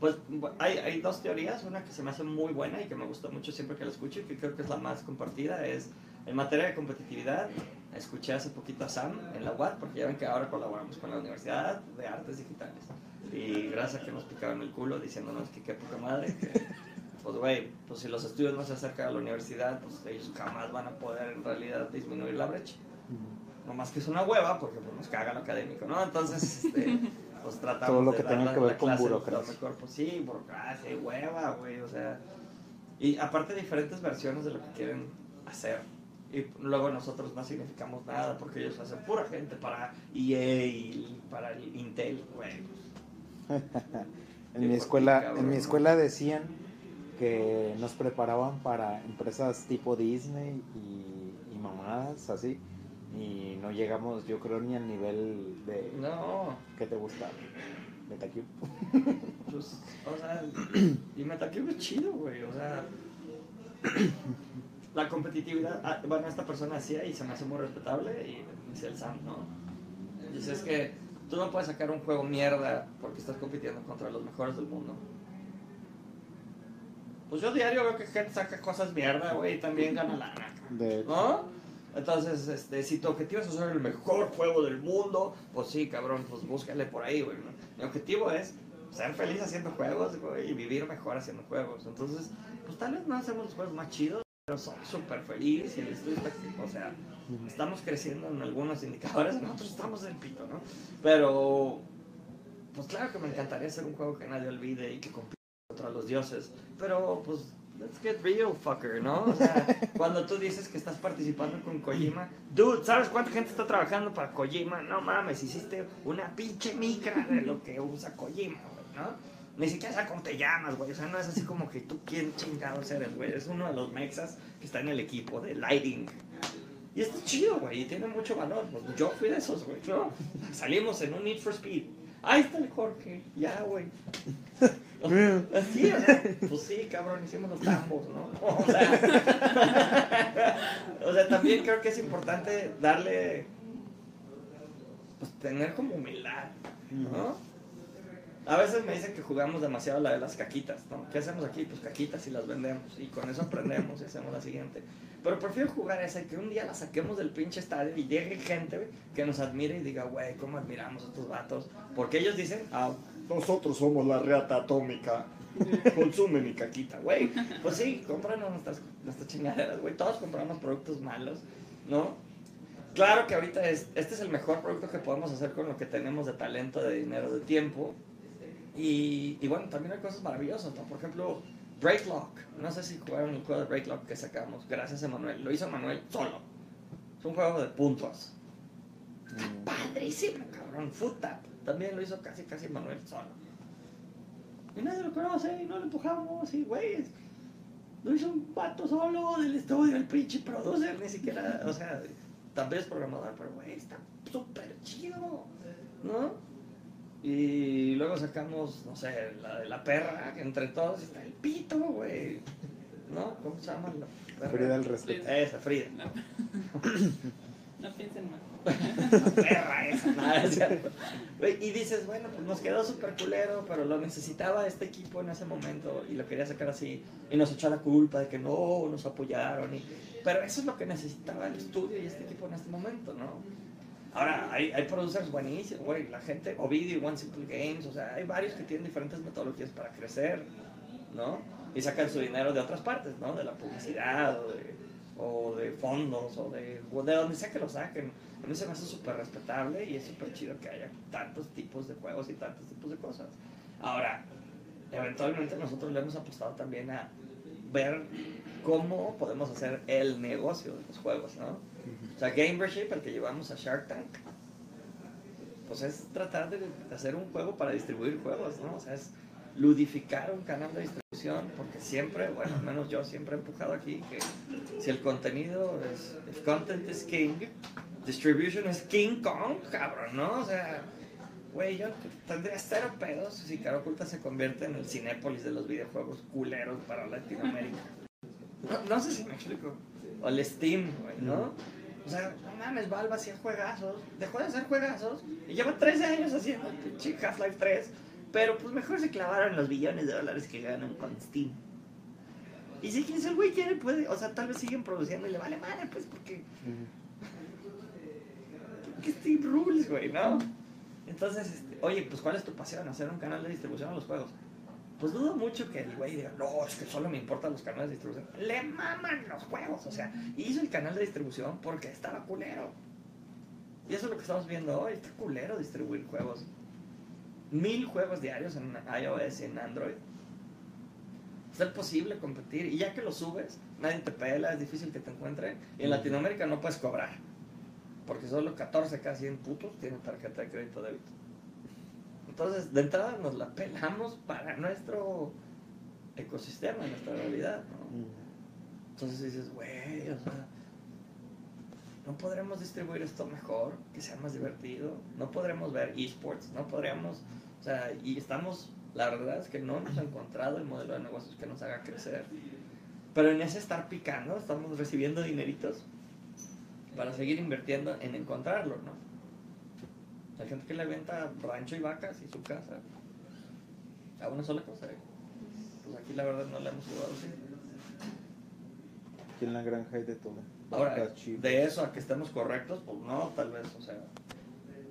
Pues hay, hay dos teorías, una que se me hace muy buena y que me gusta mucho siempre que la escucho y que creo que es la más compartida, es en materia de competitividad, escuché hace poquito a Sam en la UAD, porque ya ven que ahora colaboramos con la Universidad de Artes Digitales. Y gracias a que nos picaron el culo diciéndonos que qué poca madre, que pues güey, pues si los estudios no se acercan a la universidad, pues ellos jamás van a poder en realidad disminuir la brecha. No más que es una hueva, porque pues, nos caga lo académico, ¿no? Entonces, este, [LAUGHS] pues tratamos Todo lo de que dar tenga que ver con burocracia. mejor, sí, burocracia y hueva, güey, o sea. Y aparte diferentes versiones de lo que quieren hacer. Y luego nosotros no significamos nada, porque ellos hacen pura gente para EA y para el Intel, güey. [LAUGHS] En mi escuela, cabrón, en mi escuela decían que nos preparaban para empresas tipo Disney y, y mamadas así. Y no llegamos, yo creo, ni al nivel de... No, ¿Qué te gusta? Metacube. [LAUGHS] pues, o sea, y Metacube es chido, güey, o sea, la competitividad, ah, bueno, esta persona hacía y se me hace muy respetable, y dice el Sam, ¿no? Dice, es que tú no puedes sacar un juego mierda porque estás compitiendo contra los mejores del mundo. Pues yo diario veo que gente saca cosas mierda, güey, y también gana lana, De, ¿no? Entonces, este, si tu objetivo es hacer el mejor juego del mundo, pues sí, cabrón, pues búscale por ahí, güey. ¿no? Mi objetivo es ser feliz haciendo juegos, güey, y vivir mejor haciendo juegos. Entonces, pues tal vez no hacemos los juegos más chidos, pero soy súper feliz y el estudio o sea, estamos creciendo en algunos indicadores, nosotros estamos en pito, ¿no? Pero, pues claro que me encantaría hacer un juego que nadie olvide y que compita contra los dioses, pero pues let's get real, fucker, ¿no? O sea, [LAUGHS] cuando tú dices que estás participando con Kojima, dude, ¿sabes cuánta gente está trabajando para Kojima? No mames, hiciste una pinche micra de lo que usa Kojima, güey, ¿no? Ni siquiera sabes cómo te llamas, güey. O sea, no es así como que tú quién chingados eres, güey. Es uno de los mexas que está en el equipo de Lighting. Y está chido, güey, y tiene mucho valor. Pues yo fui de esos, güey, ¿no? Salimos en un Need for Speed. Ahí está el Jorge, ya, güey. [LAUGHS] Sea, pues sí, cabrón, hicimos los tambos, ¿no? [LAUGHS] O sea, o sea, también creo que es importante darle, pues tener como humildad, ¿no? A veces me dicen que jugamos demasiado la de las caquitas, ¿no? ¿Qué hacemos aquí? Pues caquitas y las vendemos y con eso aprendemos y hacemos la siguiente. Pero prefiero jugar esa y que un día la saquemos del pinche estadio y llegue gente que nos admire y diga, güey, ¿cómo admiramos a estos vatos? Porque ellos dicen, ah, nosotros somos la reata atómica. Consume mi caquita, güey. Pues sí, cómpranos nuestras, nuestras chingaderas, güey. Todos compramos productos malos, ¿no? Claro que ahorita es, este es el mejor producto que podemos hacer con lo que tenemos de talento, de dinero, de tiempo. Y, y bueno, también hay cosas maravillosas, ¿no? Por ejemplo, Breaklock. No sé si jugaron el juego de Breaklock que sacamos, gracias a Manuel. Lo hizo Manuel solo. Es un juego de puntos. Mm, Padrísimo, cabrón. Tap. También lo hizo casi, casi Manuel solo. Y nadie lo conoce, y no lo empujamos, y güey. Lo hizo un vato solo del estudio, el pinche producer, ni siquiera, o sea, también es programador, pero güey, está súper chido, ¿no? Y luego sacamos, no sé, la de la perra, que entre todos está el pito, güey. ¿No? ¿Cómo se llama la perra? Frida el respeto. Esa, Frida. No, [LAUGHS] no piensen mal. La perra esa, nada, es cierto. Güey, Y dices, bueno, pues nos quedó súper culero, pero lo necesitaba este equipo en ese momento y lo quería sacar así. Y nos echó la culpa de que no nos apoyaron. Y... Pero eso es lo que necesitaba el estudio y este equipo en este momento, ¿no? Ahora, hay, hay producers buenísimos, güey, la gente, Ovidio, One Simple Games, o sea, hay varios que tienen diferentes metodologías para crecer, ¿no? Y sacan su dinero de otras partes, ¿no? De la publicidad o de, o de fondos o de, o de donde sea que lo saquen. A mí se me hace súper respetable y es súper chido que haya tantos tipos de juegos y tantos tipos de cosas. Ahora, eventualmente nosotros le hemos apostado también a ver cómo podemos hacer el negocio de los juegos, ¿no? O sea, Gamership, el que llevamos a Shark Tank, pues es tratar de hacer un juego para distribuir juegos, ¿no? O sea, es ludificar un canal de distribución, porque siempre, bueno, al menos yo siempre he empujado aquí que si el contenido es, if content is king, distribution es King Kong, cabrón, ¿no? O sea, güey, yo tendría cero pedos si Cara Oculta se convierte en el Cinépolis de los videojuegos culeros para Latinoamérica. No, no sé si me explico. O el Steam, güey, ¿no? O sea, no mames, Valve hacía juegazos, dejó de hacer juegazos y lleva 13 años haciendo pinche Half-Life 3, pero pues mejor se clavaron los billones de dólares que ganan con Steam. Y si quien el güey quiere, puede, o sea, tal vez siguen produciendo y le vale madre, pues porque, porque [LAUGHS] Steam rules, güey, ¿no? Entonces, este, oye, pues ¿cuál es tu pasión? Hacer un canal de distribución a los juegos. Pues dudo mucho que el güey diga, no, es que solo me importan los canales de distribución. Le maman los juegos, o sea, hizo el canal de distribución porque estaba culero. Y eso es lo que estamos viendo hoy, está culero distribuir juegos. Mil juegos diarios en iOS y en Android. Es posible competir. Y ya que lo subes, nadie te pela, es difícil que te encuentren. Y en Latinoamérica no puedes cobrar. Porque solo 14 casi 100 putos tienen tarjeta de crédito débito. Entonces, de entrada nos la pelamos para nuestro ecosistema, nuestra realidad, ¿no? Entonces dices, güey, o sea, no podremos distribuir esto mejor, que sea más divertido, no podremos ver esports, no podríamos, o sea, y estamos, la verdad es que no hemos encontrado el modelo de negocios que nos haga crecer. Pero en ese estar picando, estamos recibiendo dineritos para seguir invirtiendo en encontrarlo, ¿no? Hay gente que le venta rancho y vacas y su casa a una sola cosa. ¿eh? Pues aquí la verdad no le hemos jugado así. Aquí en la granja hay de todo. Ahora, de eso a que estemos correctos, pues no, tal vez, o sea.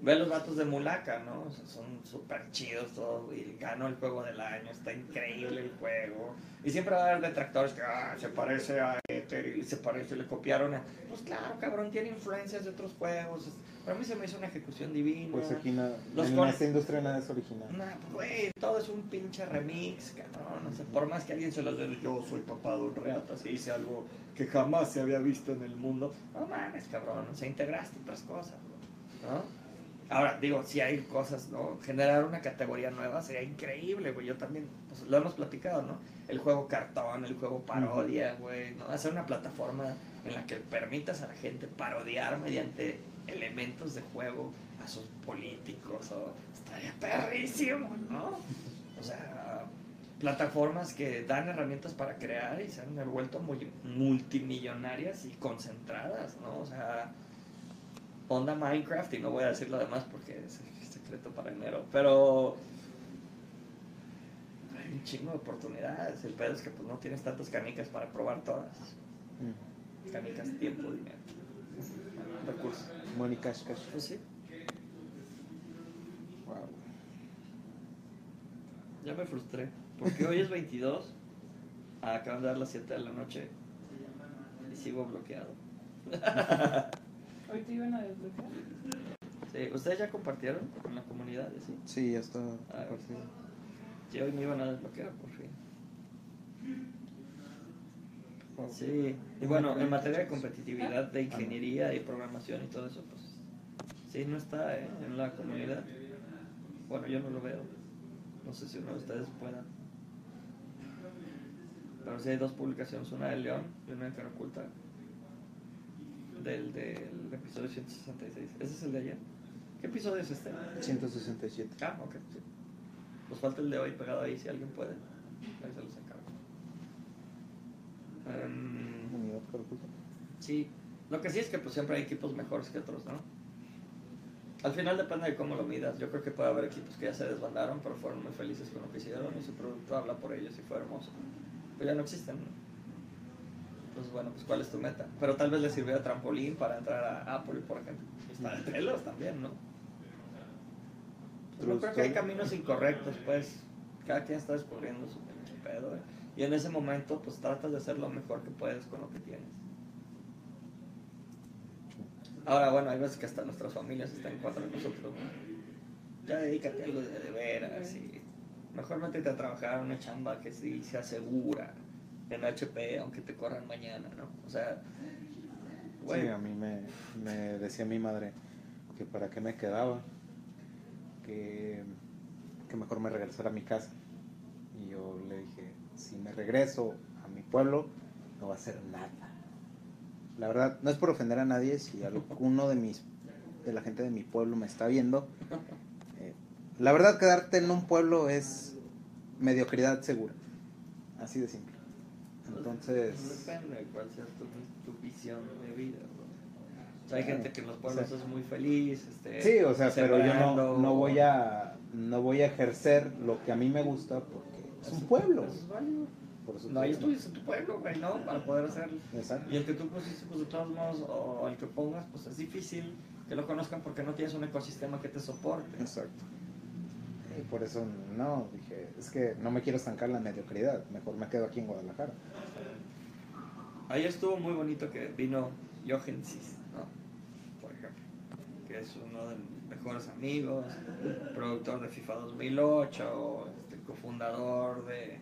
Ve los datos de Mulaka, ¿no? O sea, son súper chidos todos, y ganó el juego del año, está increíble el juego. Y siempre va a haber detractores que, ah, se parece a Ether y se parece, le copiaron a... Pues claro, cabrón, tiene influencias de otros juegos. Para mí se me hizo una ejecución divina. Pues aquí na- Los en con- esta industria nada es original. Nah, pues, güey, todo es un pinche remix, cabrón. O sea, por más que alguien se los dé, yo soy papá de un reata, se hice algo que jamás se había visto en el mundo. No mames, cabrón. O sea, integraste otras cosas, ¿no? Ahora, digo, si hay cosas, ¿no? Generar una categoría nueva sería increíble, güey. Yo también, pues lo hemos platicado, ¿no? El juego cartón, el juego parodia, güey, ¿no? Hacer una plataforma en la que permitas a la gente parodiar mediante elementos de juego a sus políticos, o estaría perrísimo, ¿no? O sea, plataformas que dan herramientas para crear y se han vuelto muy multimillonarias y concentradas, ¿no? O sea, onda Minecraft y no voy a decir lo demás porque es secreto para enero, pero hay un chingo de oportunidades. El pedo es que pues no tienes tantas canicas para probar todas. Mm. Canicas, tiempo, dinero, recursos. Money cash cash. Pues sí, Wow. ya me frustré. Porque hoy es 22, acaban de dar las 7 de la noche y sigo bloqueado. [LAUGHS] Hoy te iban a desbloquear. Sí, ¿Ustedes ya compartieron con la comunidad? ¿sí? Sí, ya está Ah, compartido. Sí, hoy me iban a desbloquear por fin. Sí, y bueno, en materia de competitividad, de ingeniería y programación y todo eso, pues sí, no está ¿eh? en la comunidad. Bueno, yo no lo veo. No sé si uno de ustedes pueda. Pero sí hay dos publicaciones, una de León y una de Cara Oculta. Del, del episodio 166. ¿Ese es el de ayer? ¿Qué episodio es este? 167. Ah, ok, sí. Pues falta el de hoy pegado ahí, si alguien puede. Ahí se los encargo. Em, Unidad Caraculta. sí, lo que sí es que pues siempre hay equipos mejores que otros, ¿no? Al final depende de cómo lo midas. Yo creo que puede haber equipos que ya se desbandaron, pero fueron muy felices con lo que hicieron y su producto habla por ellos y fue hermoso. Pero ya no existen. Entonces, bueno, pues ¿cuál es tu meta? Pero tal vez le sirvió de trampolín para entrar a Apple, por ejemplo. Está de pelos también, ¿no? Pues, no creo que hay caminos incorrectos, pues. Cada quien está descubriendo su pedo. ¿eh? Y en ese momento, pues tratas de hacer lo mejor que puedes con lo que tienes. Ahora, bueno, hay veces que hasta nuestras familias están en contra de nosotros, ¿no? Ya dedícate a algo de, de veras y mejor métete a trabajar una chamba que sí se asegura en HP, aunque te corran mañana, ¿no? O sea, güey, Sí, a mí me, me decía mi madre que para qué me quedaba, que, que mejor me regresara a mi casa. Y yo le dije, si me regreso a mi pueblo, no va a hacer nada. La verdad, no es por ofender a nadie, si alguno de mis de la gente de mi pueblo me está viendo, eh, la verdad quedarte en un pueblo es mediocridad segura. Así de simple. Entonces, Depende de cuál sea tu, tu visión de vida, ¿no? O sea, hay gente que en los pueblos es muy feliz, este, Sí, o sea, pero yo no, no voy a no voy a ejercer lo que a mí me gusta porque es un pueblo. Es válido. Por No, ahí te- estuviste en tu pueblo, güey, ¿no? Para poder hacerlo. Exacto. Y el que tú pusiste, pues de todos modos, o el que pongas, pues es difícil que lo conozcan porque no tienes un ecosistema que te soporte. Exacto. Y por eso no, dije, es que no me quiero estancar la mediocridad, mejor me quedo aquí en Guadalajara. Ahí estuvo muy bonito que vino Johensis, ¿no? Por ejemplo, que es uno de mis mejores amigos, productor de FIFA 2008, este, cofundador de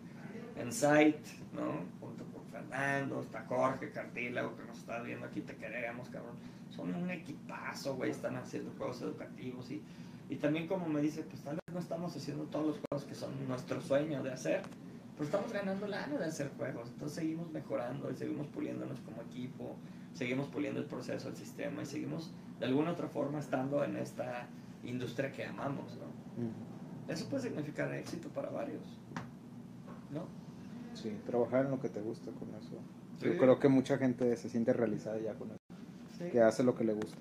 Insight, ¿no? Junto con Fernando, está Jorge Cartílago que nos está viendo aquí, te queremos, cabrón. Son un equipazo, güey, están haciendo juegos educativos y, y también como me dice, pues vez no estamos haciendo todos los juegos que son nuestro sueño de hacer, pero estamos ganando lana de hacer juegos, entonces seguimos mejorando y seguimos puliéndonos como equipo, seguimos puliendo el proceso, el sistema y seguimos de alguna otra forma estando en esta industria que amamos, ¿no? Eso puede significar éxito para varios, ¿no? Sí, trabajar en lo que te gusta con eso. Sí. Yo creo que mucha gente se siente realizada ya con eso, Sí. que hace lo que le gusta.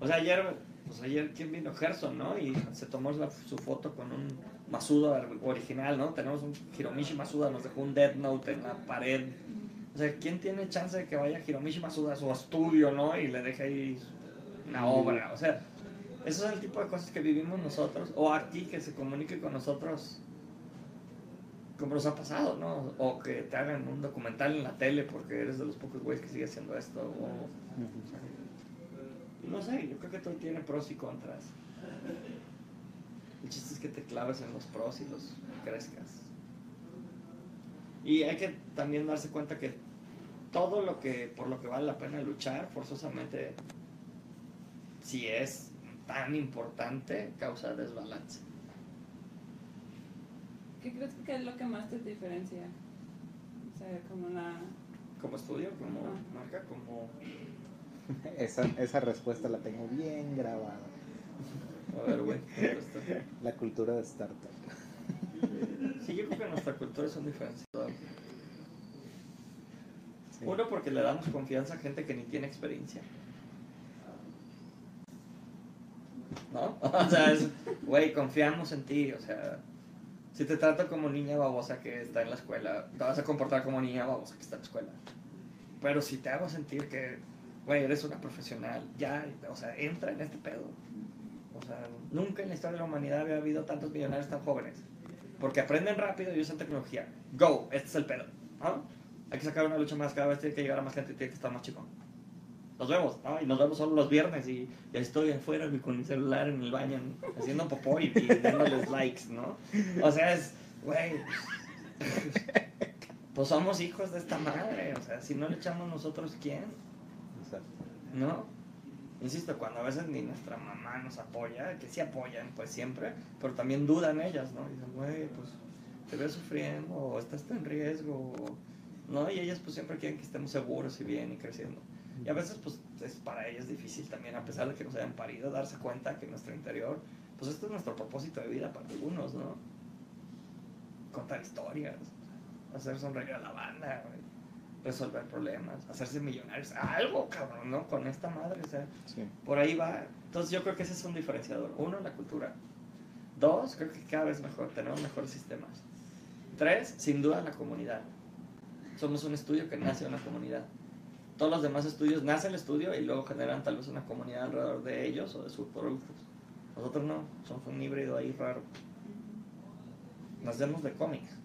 O sea, ayer, pues ayer, ¿quién vino? Gerson, ¿no? Y se tomó la- su foto con un Masuda original, ¿no? Tenemos un Hiromishi Masuda, nos dejó un Death Note en la pared. O sea, ¿quién tiene chance de que vaya Hiromishi Masuda a su estudio, ¿no? Y le deje ahí una obra. O sea, eso es el tipo de cosas que vivimos nosotros. O aquí que se comunique con nosotros como nos ha pasado, ¿no? O que te hagan un documental en la tele porque eres de los pocos güeyes que sigue haciendo esto. O, no sé, yo creo que todo tiene pros y contras. El chiste es que te claves en los pros y los crezcas. Y hay que también darse cuenta que todo lo que por lo que vale la pena luchar, forzosamente, si es tan importante, causa desbalance. ¿Qué crees que es lo que más te diferencia? O sea, como una... Como estudio, como marca, como... [LAUGHS] Esa, esa respuesta la tengo bien grabada. A ver, güey. [LAUGHS] La cultura de startup. Sí, yo creo que nuestra cultura es un diferenciador. Sí. Uno, porque le damos confianza a gente que ni tiene experiencia. ¿No? [LAUGHS] O sea, es, güey, confiamos en ti. O sea, si te trato como niña babosa que está en la escuela, te vas a comportar como niña babosa que está en la escuela. Pero si te hago sentir que, güey, eres una profesional, ya, o sea, entra en este pedo. O sea, nunca en la historia de la humanidad había habido tantos millonarios tan jóvenes. Porque aprenden rápido y usan tecnología. Go, este es el pedo. ¿no? Hay que sacar una lucha más, cada vez tiene que llegar a más gente y tiene que estar más chico. Nos vemos, ¿no? Y nos vemos solo los viernes y ya estoy afuera con mi celular en el baño haciendo popó y, y dándoles [LAUGHS] likes, ¿no? O sea, es, güey, pues somos hijos de esta madre, o sea, si no le echamos nosotros, ¿quién? ¿No? Insisto, cuando a veces ni nuestra mamá nos apoya, que sí apoyan, pues siempre, pero también dudan ellas, ¿no? Dicen, güey, pues te veo sufriendo, o estás en riesgo, ¿no? Y ellas pues siempre quieren que estemos seguros y bien y creciendo. Y a veces pues es para ellas difícil también, a pesar de que nos hayan parido, darse cuenta que nuestro interior, pues esto es nuestro propósito de vida para algunos, ¿no? Contar historias, hacer sonreír a la banda, güey. Resolver problemas, hacerse millonarios, algo, cabrón, ¿no? Con esta madre, o sea, Sí. por ahí va. Entonces yo creo que ese es un diferenciador. Uno, la cultura. Dos, creo que cada vez mejor, tenemos mejores sistemas. Tres, sin duda la comunidad. Somos un estudio que nace de una comunidad. Todos los demás estudios nace el estudio y luego generan tal vez una comunidad alrededor de ellos o de sus productos. Nosotros no, somos un híbrido ahí raro. Nacemos de cómics.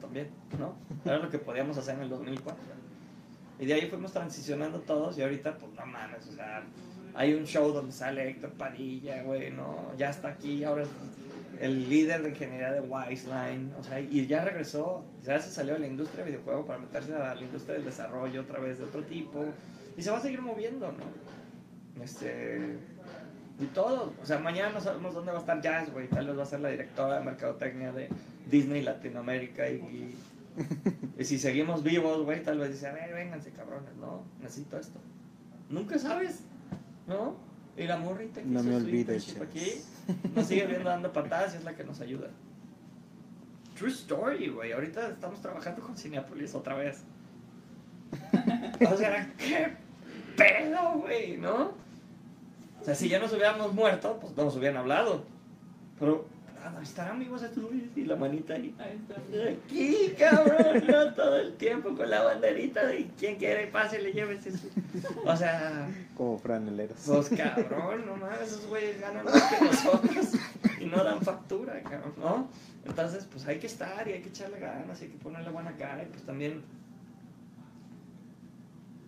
También, ¿no? Era lo que podíamos hacer en el 2004. Y de ahí fuimos transicionando todos y ahorita, pues no mames, o sea, hay un show donde sale Héctor Padilla, güey, ¿no? Ya está aquí, ahora es el líder de ingeniería de Wiseline, o sea, y ya regresó, ya se salió de la industria de videojuego para meterse a la industria del desarrollo otra vez de otro tipo, y se va a seguir moviendo, ¿no? Este, y todo, o sea, mañana no sabemos dónde va a estar Jazz, güey, tal vez va a ser la directora de mercadotecnia de Disney Latinoamérica y, y, y si seguimos vivos, güey, tal vez dice, a ver, vénganse cabrones, no, necesito esto. Nunca sabes, ¿no? Y la morrita que No me olvides, aquí nos sigue viendo dando patadas y es la que nos ayuda. True story, güey. Ahorita estamos trabajando con Cinepolis otra vez. O sea, qué pedo, güey, ¿no? O sea, si ya nos hubiéramos muerto, pues no nos hubieran hablado. Pero, estarán vivos estos y la manita ahí. Ahí está. Aquí, cabrón, no todo el tiempo con la banderita de quien quiere, pásele, llévese. su-". O sea, Como franeleros. pues cabrón, no mames, esos güeyes ganan más que nosotros y no dan factura, cabrón, ¿no? Entonces, pues hay que estar y hay que echarle ganas y hay que ponerle buena cara y pues también.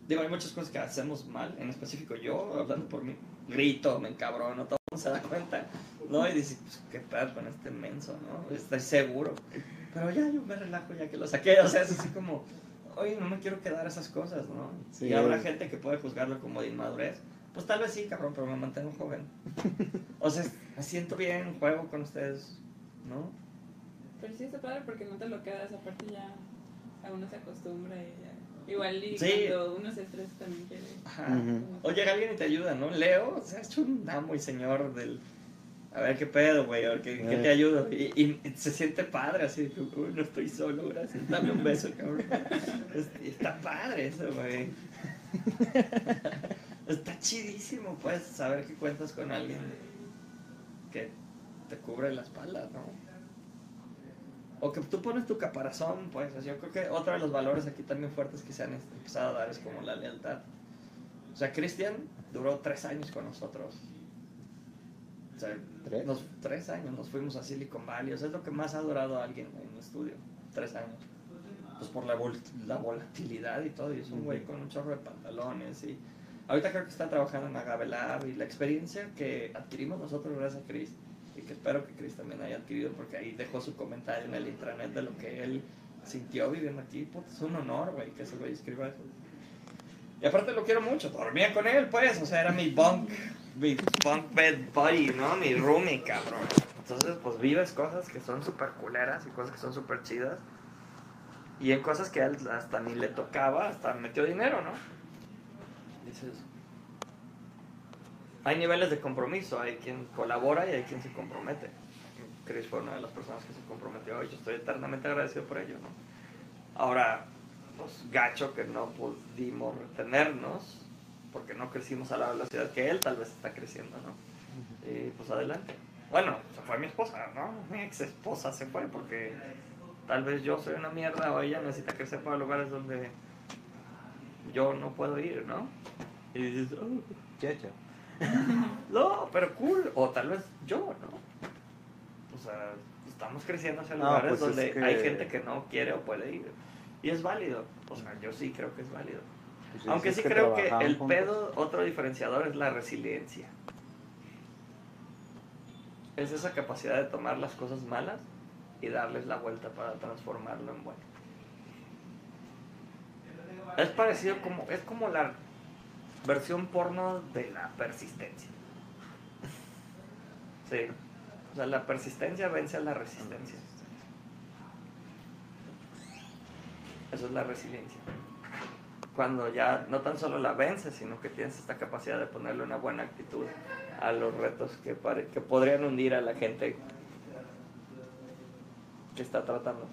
Digo, hay muchas cosas que hacemos mal, en específico yo, hablando por mí, grito, me encabrono, todo se da cuenta, ¿no? Y dice, pues qué pedo con este menso, ¿no? Estoy seguro. Pero ya yo me relajo ya que lo saqué, o sea, es así como, oye, no me quiero quedar a esas cosas, ¿no? Sí. Y habrá gente que puede juzgarlo como de inmadurez. Pues tal vez sí, cabrón, pero me mantengo joven. [LAUGHS] O sea, me siento bien, juego con ustedes, ¿no? Pero sí está padre porque no te lo quedas, aparte ya a uno se acostumbra y ya. Igual y Sí. cuando uno se estresa también quiere. Ajá. O llega alguien y te ayuda, ¿no? Leo, o sea, es un amo y señor del... A ver qué pedo, güey, a ver qué, qué te Eh. ayudo. Y, y- se siente padre, así de que, uy, no estoy solo, gracias. Dame un beso, cabrón. Es- está padre eso, güey. Está chidísimo, pues, saber que cuentas con alguien que te cubre la espalda, ¿no? O que tú pones tu caparazón, pues. yo creo que otro de los valores aquí también fuertes que se han empezado a dar es como la lealtad. O sea, Cristian duró tres años con nosotros. O sea, ¿Tres? nos- tres años nos fuimos a Silicon Valley. O sea, es lo que más ha durado alguien en un estudio. Tres años. Pues por la, vol- la volatilidad y todo. Y es un güey con un chorro de pantalones. Y ahorita creo que está trabajando en Agavelar. Y la experiencia que adquirimos nosotros gracias a Chris. Y que espero que Chris también haya adquirido. Porque ahí dejó su comentario en el intranet de lo que él sintió viviendo aquí. Puta, es un honor, güey, que ese güey escriba eso. Y aparte lo quiero mucho, dormía con él, pues, o sea, era mi bunk, mi bunk bed buddy, ¿no? Mi roomie, cabrón. Entonces, pues vives cosas que son súper culeras y cosas que son súper chidas. Y en cosas que a él hasta ni le tocaba, hasta metió dinero, ¿no? Dices, hay niveles de compromiso, hay quien colabora y hay quien se compromete. Chris fue una de las personas que se comprometió y yo estoy eternamente agradecido por ello, ¿no? Ahora, pues gacho que no pudimos retenernos porque no crecimos a la velocidad que él tal vez está creciendo, ¿no? Y pues adelante. Bueno, se fue mi esposa, ¿no? Mi ex esposa se fue porque tal vez yo soy una mierda o ella necesita crecer para lugares donde yo no puedo ir, ¿no? Y dices, "Oh. [LAUGHS] no, pero cool. O tal vez yo, ¿no? O sea, estamos creciendo hacia No, lugares pues es donde que- hay gente que no quiere o puede ir. Y es válido. O sea, yo sí creo que es válido. Pues Aunque sí creo que el juntos. pedo, otro diferenciador es la resiliencia. Es esa capacidad de tomar las cosas malas y darles la vuelta para transformarlo en bueno. Es parecido como, es como la versión porno de la persistencia. Sí. O sea, la persistencia vence a la resistencia. Eso es la resiliencia. Cuando ya no tan solo la vences, sino que tienes esta capacidad de ponerle una buena actitud a los retos que, que podrían hundir a la gente que está tratando.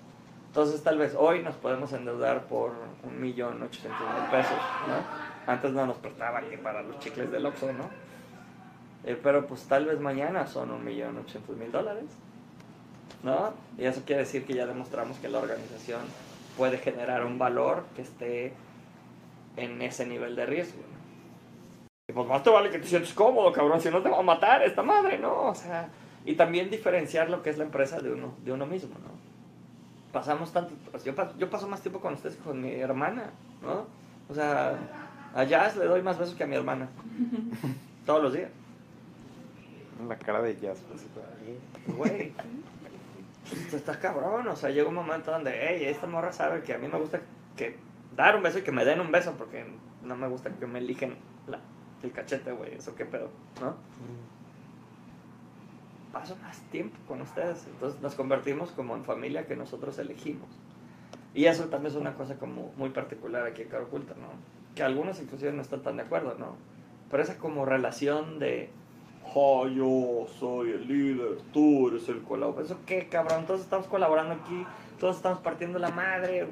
Entonces tal vez hoy nos podemos endeudar por un millón ochocientos mil pesos, ¿no? Antes no nos prestaba que para los chicles del Oxxo, ¿no? Eh, pero pues tal vez mañana son un millón ochocientos mil dólares, ¿no? Y eso quiere decir que ya demostramos que la organización puede generar un valor que esté en ese nivel de riesgo. Y pues más te vale que te sientes cómodo, cabrón, si no te va a matar esta madre, ¿no? O sea, y también diferenciar lo que es la empresa de uno, de uno mismo, ¿no? Pasamos tanto, pues yo, pas- yo paso más tiempo con ustedes que con mi hermana, ¿no? O sea, a Jazz le doy más besos que a mi hermana. [LAUGHS] Todos los días. La cara de jazz. pues, Güey. Esto está cabrón, o sea, llega un momento donde, hey, esta morra sabe que a mí me gusta que dar un beso y que me den un beso porque no me gusta que me eligen la, el cachete, güey, eso qué pedo, ¿no? Paso más tiempo con ustedes, entonces nos convertimos como en familia que nosotros elegimos. Y eso también es una cosa como muy particular aquí en Caro Oculta, ¿no? Que algunos inclusive no están tan de acuerdo, ¿no? Pero esa como relación de, oh, yo soy el líder, tú eres el colaborador. ¿Eso qué, cabrón? Todos estamos colaborando aquí, todos estamos partiendo la madre,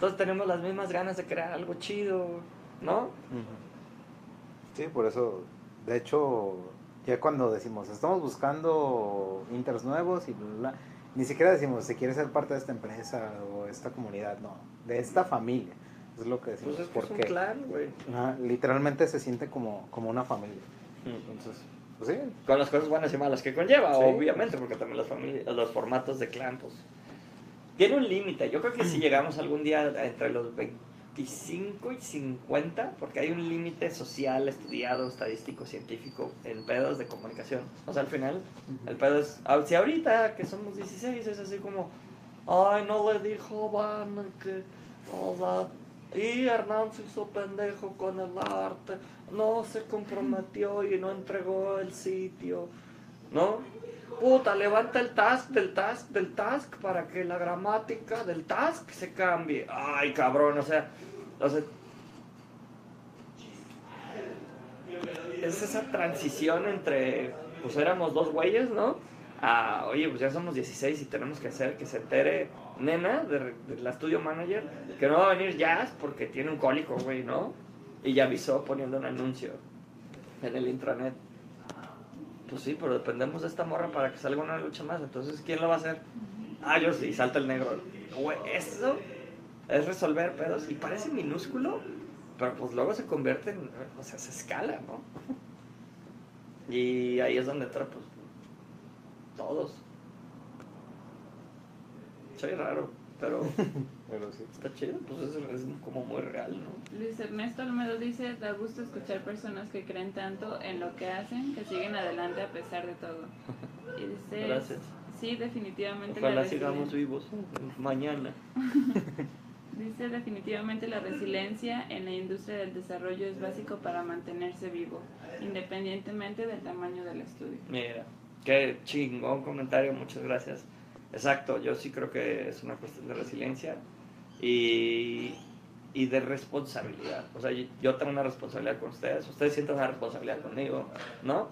todos tenemos las mismas ganas de crear algo chido, ¿no? Sí, por eso, de hecho, ya cuando decimos, estamos buscando inters nuevos y bla, bla, ni siquiera decimos, si quieres ser parte de esta empresa o esta comunidad, no, de esta familia. Es lo que decimos. Pues es que es un porque clan, güey. ajá, literalmente se siente como, como una familia. Entonces, pues sí, Con las cosas buenas y malas que conlleva, Sí. obviamente, porque también las familias, los formatos de clan, pues, tiene un límite. Yo creo que si llegamos algún día entre los 25 y 50, porque hay un límite social, estudiado, estadístico, científico, en pedos de comunicación. O sea, al final, el pedo es, ah, si ahorita que somos 16 es así como, ay, no le dijo Van que, o sea, y Hernán se hizo pendejo con el arte, no se comprometió y no entregó el sitio, ¿no? Puta, levanta el task del task del task para que la gramática del task se cambie. Ay, cabrón, o sea, o sea, es esa transición entre, pues éramos dos güeyes, ¿no? A, oye, pues ya somos 16 y tenemos que hacer que se entere nena de, de la studio manager que no va a venir Jazz porque tiene un cólico, güey, ¿no? Y ya avisó poniendo un anuncio en el intranet. Pues sí, pero dependemos de esta morra para que salga una lucha más. Entonces, ¿quién lo va a hacer? Ah, yo sí, salta el negro. Güey, eso es resolver pedos. Y parece minúsculo, pero pues luego se convierte en. O sea, se escala, ¿no? Y ahí es donde entra, pues. Todos. Soy raro, pero [LAUGHS] pero sí. está chido, pues es, es como muy real, ¿no? Luis Ernesto Almedo dice, da gusto escuchar personas que creen tanto en lo que hacen, que siguen adelante a pesar de todo. Y dice, Gracias. sí, definitivamente Ojalá sigamos vivos mañana. [LAUGHS] Dice definitivamente la resiliencia en la industria del desarrollo es básico para mantenerse vivo, independientemente del tamaño del estudio. Mira, qué chingón comentario, muchas gracias. Exacto, yo sí creo que es una cuestión de resiliencia y, y de responsabilidad. O sea, yo- tengo una responsabilidad con ustedes, ustedes sienten una responsabilidad conmigo, ¿no?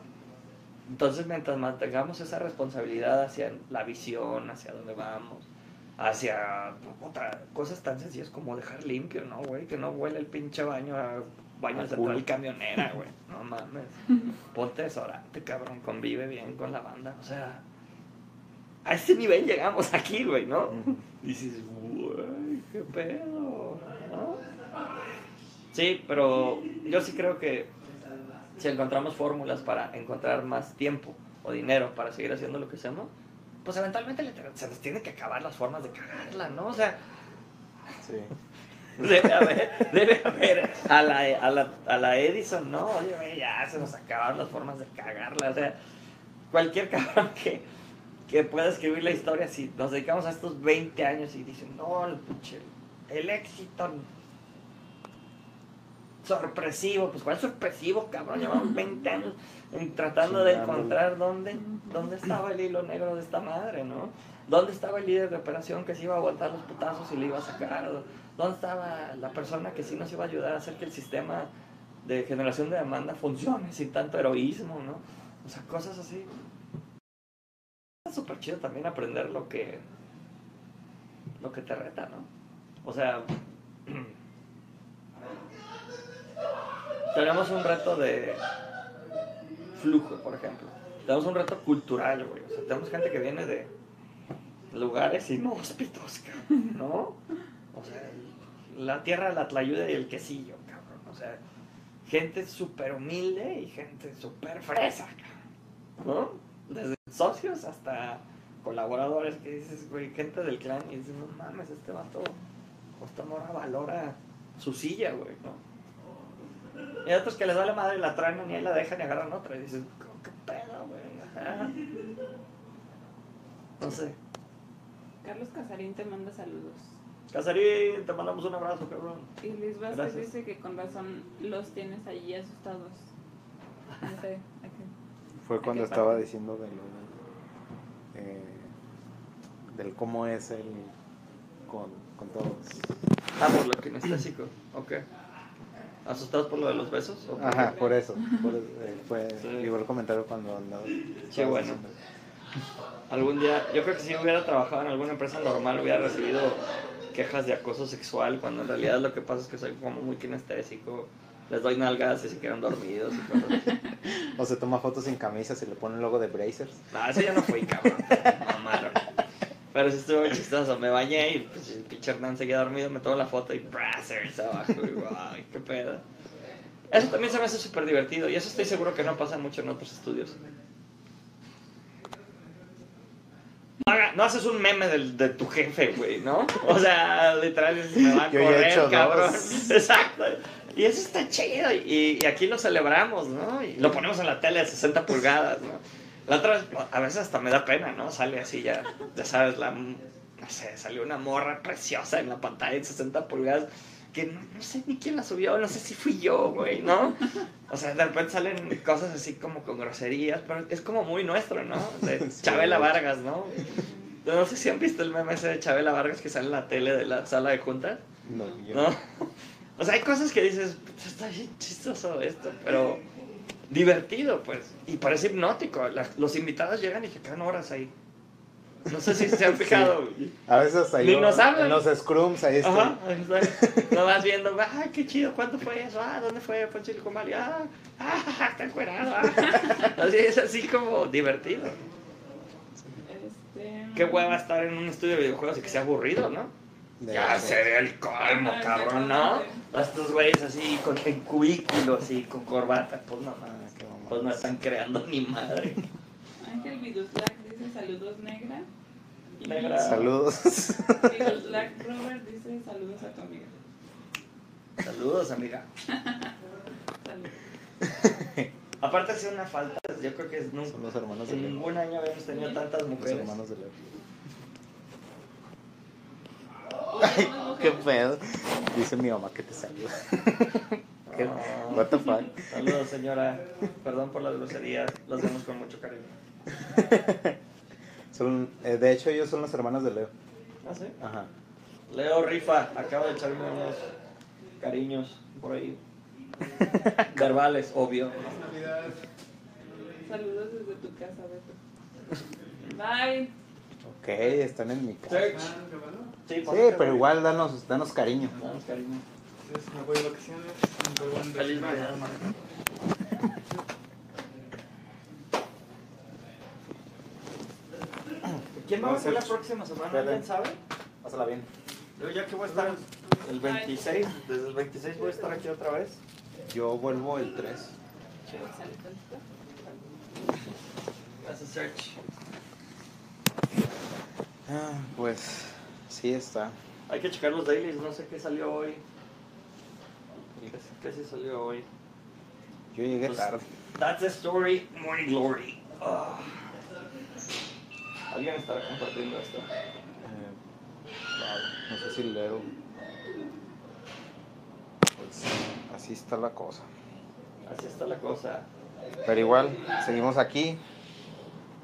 Entonces, mientras mantengamos esa responsabilidad hacia la visión, hacia dónde vamos, hacia otra, cosas tan sencillas como dejar limpio, ¿no, güey? Que no huele el pinche baño a baño A central culo. camionera, güey. [LAUGHS] No mames. Ponte desodorante, cabrón, convive bien con la banda. O sea, a ese nivel llegamos aquí, güey, ¿no? Y dices, güey, qué pedo, ¿no? Sí, pero yo sí creo que si encontramos fórmulas para encontrar más tiempo o dinero para seguir haciendo lo que hacemos, pues eventualmente se nos tiene que acabar las formas de cagarla, ¿no? O sea, Sí. Debe haber, debe haber a la, a la, a la Edison, ¿no? Oye, ya se nos acabaron las formas de cagarla. O sea, cualquier [LAUGHS] cabrón que, que pueda escribir la historia, si nos dedicamos a estos 20 años y dicen, no, el, el éxito sorpresivo, pues ¿cuál sorpresivo, cabrón? Llevamos 20 años en- tratando de encontrar dónde, dónde estaba el hilo negro de esta madre, ¿no? ¿Dónde estaba el líder de operación que se iba a aguantar los putazos y le iba a sacar? ¿Dónde estaba la persona que sí nos iba a ayudar a hacer que el sistema de generación de demanda funcione sin tanto heroísmo, ¿no? O sea, cosas así. Es súper chido también aprender lo que lo que te reta, ¿no? O sea, [CLEARS THROAT] tenemos un reto de flujo, por ejemplo. Tenemos un reto cultural, güey. O sea, tenemos gente que viene de lugares inhóspitos, cabrón, ¿no? O sea, la tierra la tlayuda y el quesillo, cabrón. O sea, gente súper humilde y gente súper fresa, cabrón, ¿no? Desde socios hasta colaboradores que dices, güey, gente del clan y dices, no mames, este vato, o esta morra valora su silla, güey, ¿no? Y hay otros que les da la madre y la traen ni ahí la dejan y agarran otra y dices, ¿qué pedo, güey? Ajá. No sé. Carlos Casarín te manda saludos. Casarín, te mandamos un abrazo, cabrón. Y Luis Vázquez Gracias. dice que con razón los tienes allí asustados. No sé, ¿a qué? Fue cuando ¿Qué estaba pasa? diciendo de lo de, eh, del cómo es él con, con todos. Ah, por lo kinestésico, ok. ¿Asustados por lo de los besos? ¿O por Ajá, qué? por eso. Por, eh, fue Sí. igual el comentario cuando andaba. Qué bueno. Algún día, yo creo que si hubiera trabajado en alguna empresa normal hubiera recibido quejas de acoso sexual, cuando en realidad lo que pasa es que soy como muy kinestésico. Les doy nalgas y se quedan dormidos y cosas así. O se toma fotos sin camisas y le pone el logo de Brazers. No, ese ya no fui, cabrón. [LAUGHS] Mamaron. Pero sí estuvo chistoso. Me bañé y pues, el pinche Hernán seguía dormido. Me tomo la foto y brazzers abajo. Y guau, qué pedo. Eso también se me hace súper divertido. Y eso estoy seguro que no pasa mucho en otros estudios. No, haga- no haces un meme del- de tu jefe, güey, ¿no? O sea, literal, me va a he correr, hecho cabrón. [LAUGHS] Exacto. Y eso está chido. Y, y aquí lo celebramos, ¿no? Y lo ponemos en la tele de 60 pulgadas, ¿no? La otra vez, a veces hasta me da pena, ¿no? Sale así ya, ya sabes, la, no sé, salió una morra preciosa en la pantalla de 60 pulgadas que no, no sé ni quién la subió, no sé si fui yo, güey, ¿no? O sea, de repente salen cosas así como con groserías, pero es como muy nuestro, ¿no? De [LAUGHS] Chabela. Vargas, ¿no? No sé si han visto el meme ese de Chabela Vargas que sale en la tele de la sala de juntas. No, yo- ¿no? [LAUGHS] O sea, hay cosas que dices, "Puta, está bien chistoso esto, pero divertido, pues. Y parece hipnótico. La- los invitados llegan y se quedan horas ahí. No sé si se han [LAUGHS] fijado. A veces hasta Ni nos hablan. en los scrums ahí ahí está. No [LAUGHS] vas viendo, ah, qué chido, ¿cuánto fue eso? Ah, ¿dónde fue? En Silicon Valley. Ah, ah, está encuerado. ah. [LAUGHS] Así es así como divertido. Este, Qué hueva estar en un estudio de videojuegos y que sea aburrido, ¿no? De- Ya de- sería el colmo, cabrón, ¿no? padre. Estos güeyes así, con, en cubículos y con corbata, pues no, Ah, mames, qué mamada. pues no están creando ni madre. Ángel Viduslac dice saludos negra. Negra. Saludos. Viduslac Robert dice saludos a tu amiga. Saludos, amiga. Saludos. Aparte ha sido una falta, yo creo que es nunca, Son los hermanos de en ningún año habíamos tenido tantas Los mujeres. hermanos de Leo. Ay, Qué pedo. Dice mi mamá que te saluda. [LAUGHS] ¿Qué? Ah. What the fuck? Saludos, señora. Perdón por las groserías, las vemos con mucho cariño. [LAUGHS] Son, eh, de hecho, ellos son los hermanos de Leo. ¿Ah, sí? Ajá. Leo Rifa, acaba de echarme unos cariños por ahí. [LAUGHS] Verbales, obvio. Saludos desde tu casa, Beto. Bye. Ok, están en mi casa. Sí, Sí, pero igual danos, danos cariño. Danos cariño. Entonces me voy de vacaciones. me voy de- Feliz Navidad. [LAUGHS] ¿Quién va a venir la próxima semana? ¿Quién sabe? Pásala bien. Yo ya que voy a estar el 26, desde el 26 voy a estar aquí otra vez. Yo vuelvo el 3. Sale tantito. Gracias, Search. Ah, pues sí está. Hay que checar los dailies, no sé qué salió hoy. ¿Qué, sí salió hoy? Yo llegué Pues, tarde. That's the story, morning glory. Ah. Alguien estará compartiendo esto. Eh, no sé si leo. Pues así está la cosa. Así está la cosa. Pero igual, seguimos aquí.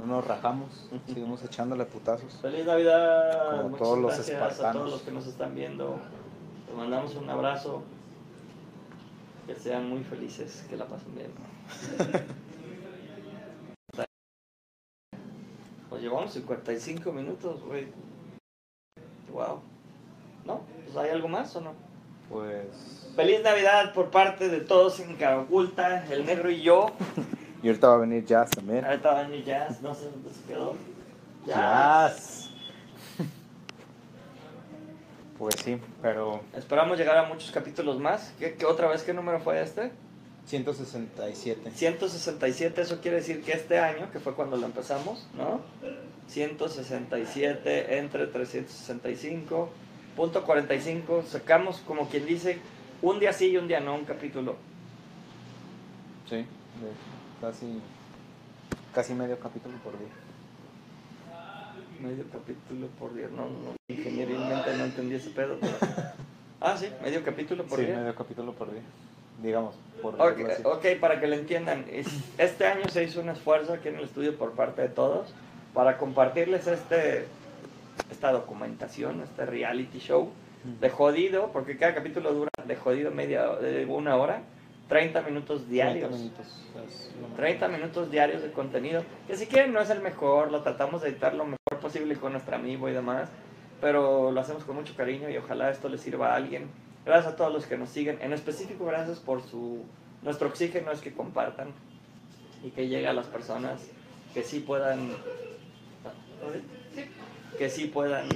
No nos rajamos. Seguimos echándole putazos. Feliz Navidad. Como Muchas todos los gracias a espartanos. todos los que nos están viendo. Les mandamos un abrazo. Que sean muy felices, que la pasen bien. [LAUGHS] Nos llevamos 55 minutos, güey. Wow. ¿No? Pues hay algo más o no? Pues. Feliz Navidad por parte de todos en Cara Oculta, el negro y yo. [LAUGHS] Y ahorita va a venir Jazz también. Ahorita van y jazz, no sé dónde se quedó. Jazz. [LAUGHS] Pues sí, pero Esperamos llegar a muchos capítulos más. ¿Qué, qué otra vez qué número fue este? 167. 167, eso quiere decir que este año, que fue cuando lo empezamos, ¿no? 167 entre 365, punto 45, sacamos como quien dice, un día sí y un día no, un capítulo. Sí, de- casi. Casi medio capítulo por día. Medio capítulo por día, no, no, ingenierilmente no entendí ese pedo. pero- [LAUGHS] Ah, sí, medio capítulo por sí, día. medio capítulo por día. Digamos, por Ok, decirlo así. ok, para que lo entiendan, es- este año se hizo un esfuerzo aquí en el estudio por parte de todos para compartirles este, esta documentación, este reality show de jodido, porque cada capítulo dura de jodido media, de una hora, 30 minutos 30 diarios. minutos. es lo- 30 minutos diarios de contenido, que si quieren no es el mejor, lo tratamos de editar lo mejor posible con nuestro amigo y demás, pero lo hacemos con mucho cariño y ojalá esto les sirva a alguien. Gracias a todos los que nos siguen, en específico gracias por su... Nuestro oxígeno es que compartan y que llegue a las personas que sí puedan... que sí puedan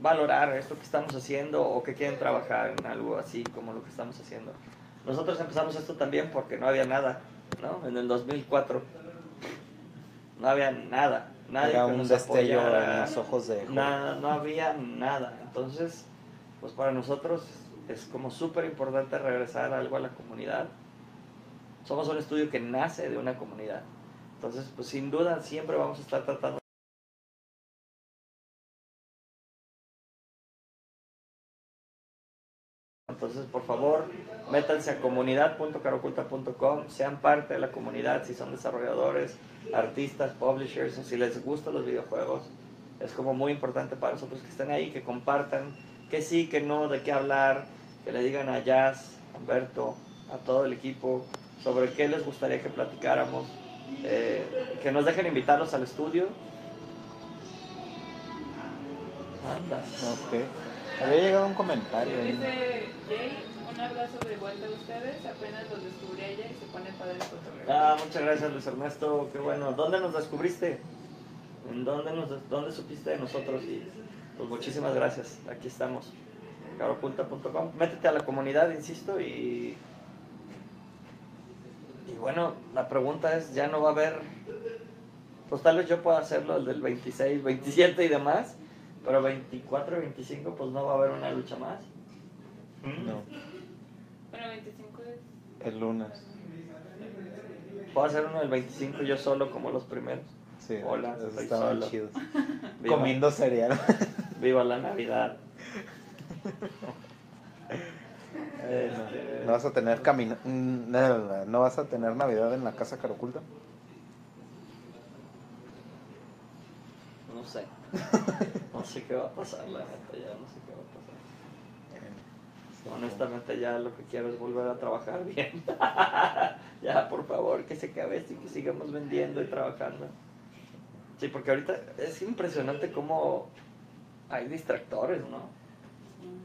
valorar esto que estamos haciendo o que quieren trabajar en algo así como lo que estamos haciendo. Nosotros empezamos esto también porque no había nada, ¿no? En el 2004 no había nada, nadie Era que un nos destello apoyara, en los ojos de. Nada, no había nada. Entonces, pues para nosotros es como súper importante regresar algo a la comunidad. Somos un estudio que nace de una comunidad. Entonces, pues sin duda siempre vamos a estar tratando Entonces, por favor, métanse a comunidad.caroculta.com, sean parte de la comunidad si son desarrolladores, artistas, publishers, o si les gustan los videojuegos. Es como muy importante para nosotros que estén ahí, que compartan, que sí, que no, de qué hablar, que le digan a Jazz, a Humberto, a todo el equipo sobre qué les gustaría que platicáramos, eh, que nos dejen invitarlos al estudio. Anda. Ok. Había llegado un comentario. Dice Jay, un abrazo de vuelta a ustedes. Apenas los descubrí ella y se pone padre cotorreo. Ah, muchas gracias Luis Ernesto, qué bueno. ¿Dónde nos descubriste? ¿En dónde, nos, dónde supiste de nosotros? Y pues muchísimas gracias, aquí estamos. Caropunta.com. Métete a la comunidad, insisto, y... Y bueno, la pregunta es, ya no va a haber... Pues tal vez yo pueda hacerlo el del 26, 27 y demás, pero 24 y 25 pues no va a haber una lucha más. ¿Mm? No, Bueno, 25 es. el lunes. Puedo hacer uno del 25 yo solo como los primeros. Sí, Hola, esos estoy estaban solo. chidos. [LAUGHS] Viva. Comiendo cereal. [LAUGHS] Viva la Navidad. [LAUGHS] Este, No vas a tener camino. mm, No, no, no vas a tener Navidad en la casa Caroculta. no sé. No sé qué va a pasar, la neta, ya no sé qué va a pasar. Honestamente ya lo que quiero es volver a trabajar bien. [LAUGHS] ya, por favor, que se acabe esto y que sigamos vendiendo y trabajando. Sí, porque ahorita es impresionante cómo hay distractores, ¿no?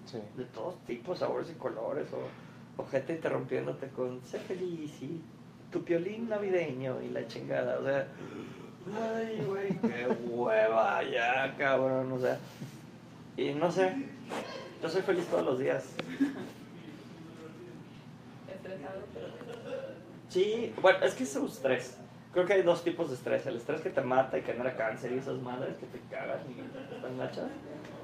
Sí. de todos tipos, sabores y colores, o, o gente interrumpiéndote con sé feliz y tu piolín navideño y la chingada, o sea, ay, güey, qué hueva ya, cabrón, o sea, y no sé, yo soy feliz todos los días. Sí, bueno, es que es un estrés. Creo que hay dos tipos de estrés. El estrés que te mata y que genera cáncer y esas madres que te cagan y están gachas.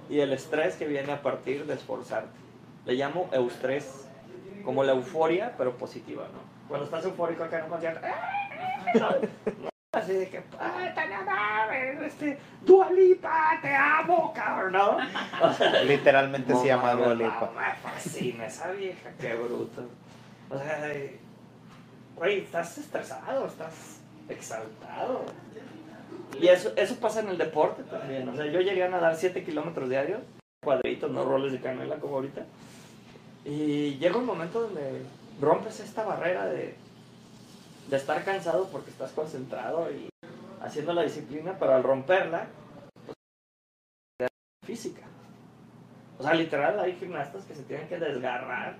Y el estrés que viene a partir de esforzarte. Le llamo eustrés, como la euforia, pero positiva, ¿no? Cuando estás eufórico acá nomás ya... [LAUGHS] Así de que. Este, ¡Dualipa, te amo, cabrón! ¿no? O sea, Literalmente se llama mames, Dua Lipa. no, Me fascina esa vieja, qué bruto. O sea, güey, estás estresado, estás exaltado. Y eso, eso pasa en el deporte también. O sea, yo llegué a nadar 7 kilómetros diarios, cuadritos, no roles de canela como ahorita. Y llega un momento donde rompes esta barrera de, de estar cansado porque estás concentrado y haciendo la disciplina, pero al romperla, pues, física. O sea, literal hay gimnastas que se tienen que desgarrar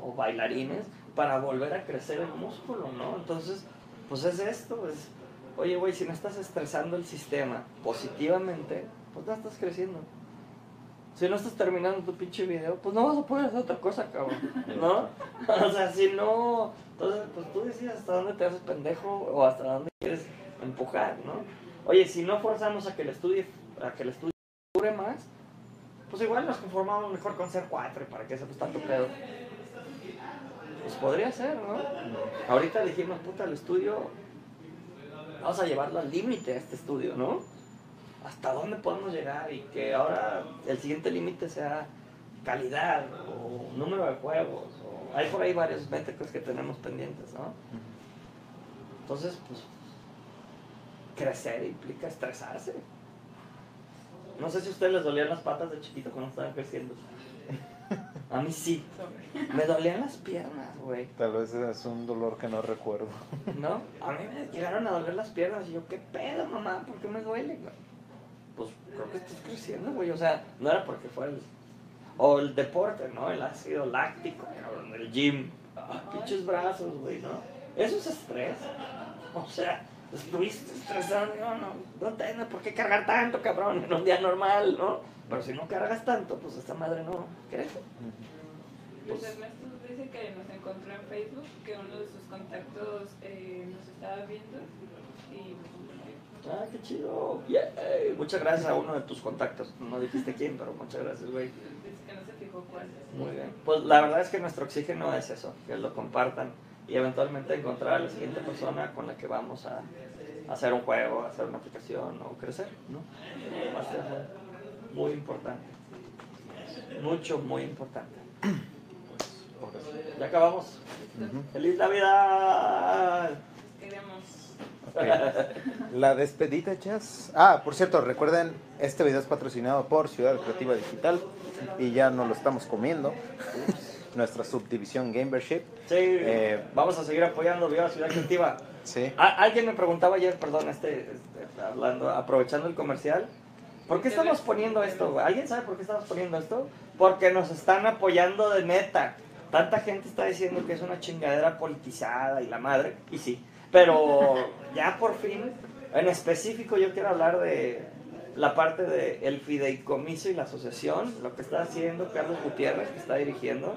o bailarines para volver a crecer el músculo, ¿no? Entonces, pues es esto, es, oye, güey, si no estás estresando el sistema positivamente, pues no estás creciendo. Si no estás terminando tu pinche video, pues no vas a poder hacer otra cosa, cabrón, ¿no? [LAUGHS] O sea, si no, entonces, pues tú decides hasta dónde te haces pendejo o hasta dónde quieres empujar, ¿no? Oye, si no forzamos a que el estudio, a que el estudio dure más, pues igual nos conformamos mejor con ser cuatro para que se pues tanto pedo. Pues podría ser, ¿no? Ahorita dijimos, puta, el estudio, vamos a llevarlo al límite a este estudio, ¿no? ¿Hasta dónde podemos llegar? Y que ahora el siguiente límite sea calidad o número de juegos. O... Hay por ahí varios métricos que tenemos pendientes, ¿no? Entonces, pues, crecer implica estresarse. No sé si a ustedes les dolían las patas de chiquito cuando estaban creciendo. A mí sí. Me dolían las piernas, güey. Tal vez es un dolor que no recuerdo. ¿No? A mí me llegaron a doler las piernas y yo, ¿qué pedo, mamá? ¿Por qué me duele, güey? Pues creo que estás creciendo, güey. O sea, no era porque fuera el... O el deporte, ¿no? El ácido láctico, cabrón, el gym. Ah, pinches brazos, güey, ¿no? Eso es estrés. O sea, estuviste estresado, no, no, no tienes por qué cargar tanto, cabrón, en un día normal, ¿no? Pero si no cargas tanto, pues esta madre no crece. Luis Ernesto dice que nos encontró en Facebook, que uno de sus contactos eh, nos estaba viendo y compartió. Ah, qué chido. Muchas gracias a uno de tus contactos. No dijiste quién, pero muchas gracias, güey. Dice que no se fijó cuál. Muy bien. Pues la verdad es que nuestro oxígeno es eso, que lo compartan y eventualmente encontrar a la siguiente persona con la que vamos a hacer un juego, hacer una aplicación o crecer, ¿no? Va a ser muy importante. Mucho, muy importante. Ya acabamos. ¡Feliz Navidad! La despedida, Jazz. Ah, por cierto, recuerden, este video es patrocinado por Ciudad Creativa Digital y ya no lo estamos comiendo. Nuestra subdivisión Gamership. Sí, Eh, vamos a seguir apoyando Viva Ciudad Creativa. Sí. Alguien me preguntaba ayer, perdón, este, este, hablando, aprovechando el comercial, ¿por qué estamos poniendo esto? ¿Alguien sabe por qué estamos poniendo esto? Porque nos están apoyando de neta. Tanta gente está diciendo que es una chingadera politizada y la madre, y sí. Pero ya por fin, en específico yo quiero hablar de la parte del el fideicomiso y la asociación, lo que está haciendo Carlos Gutiérrez, que está dirigiendo,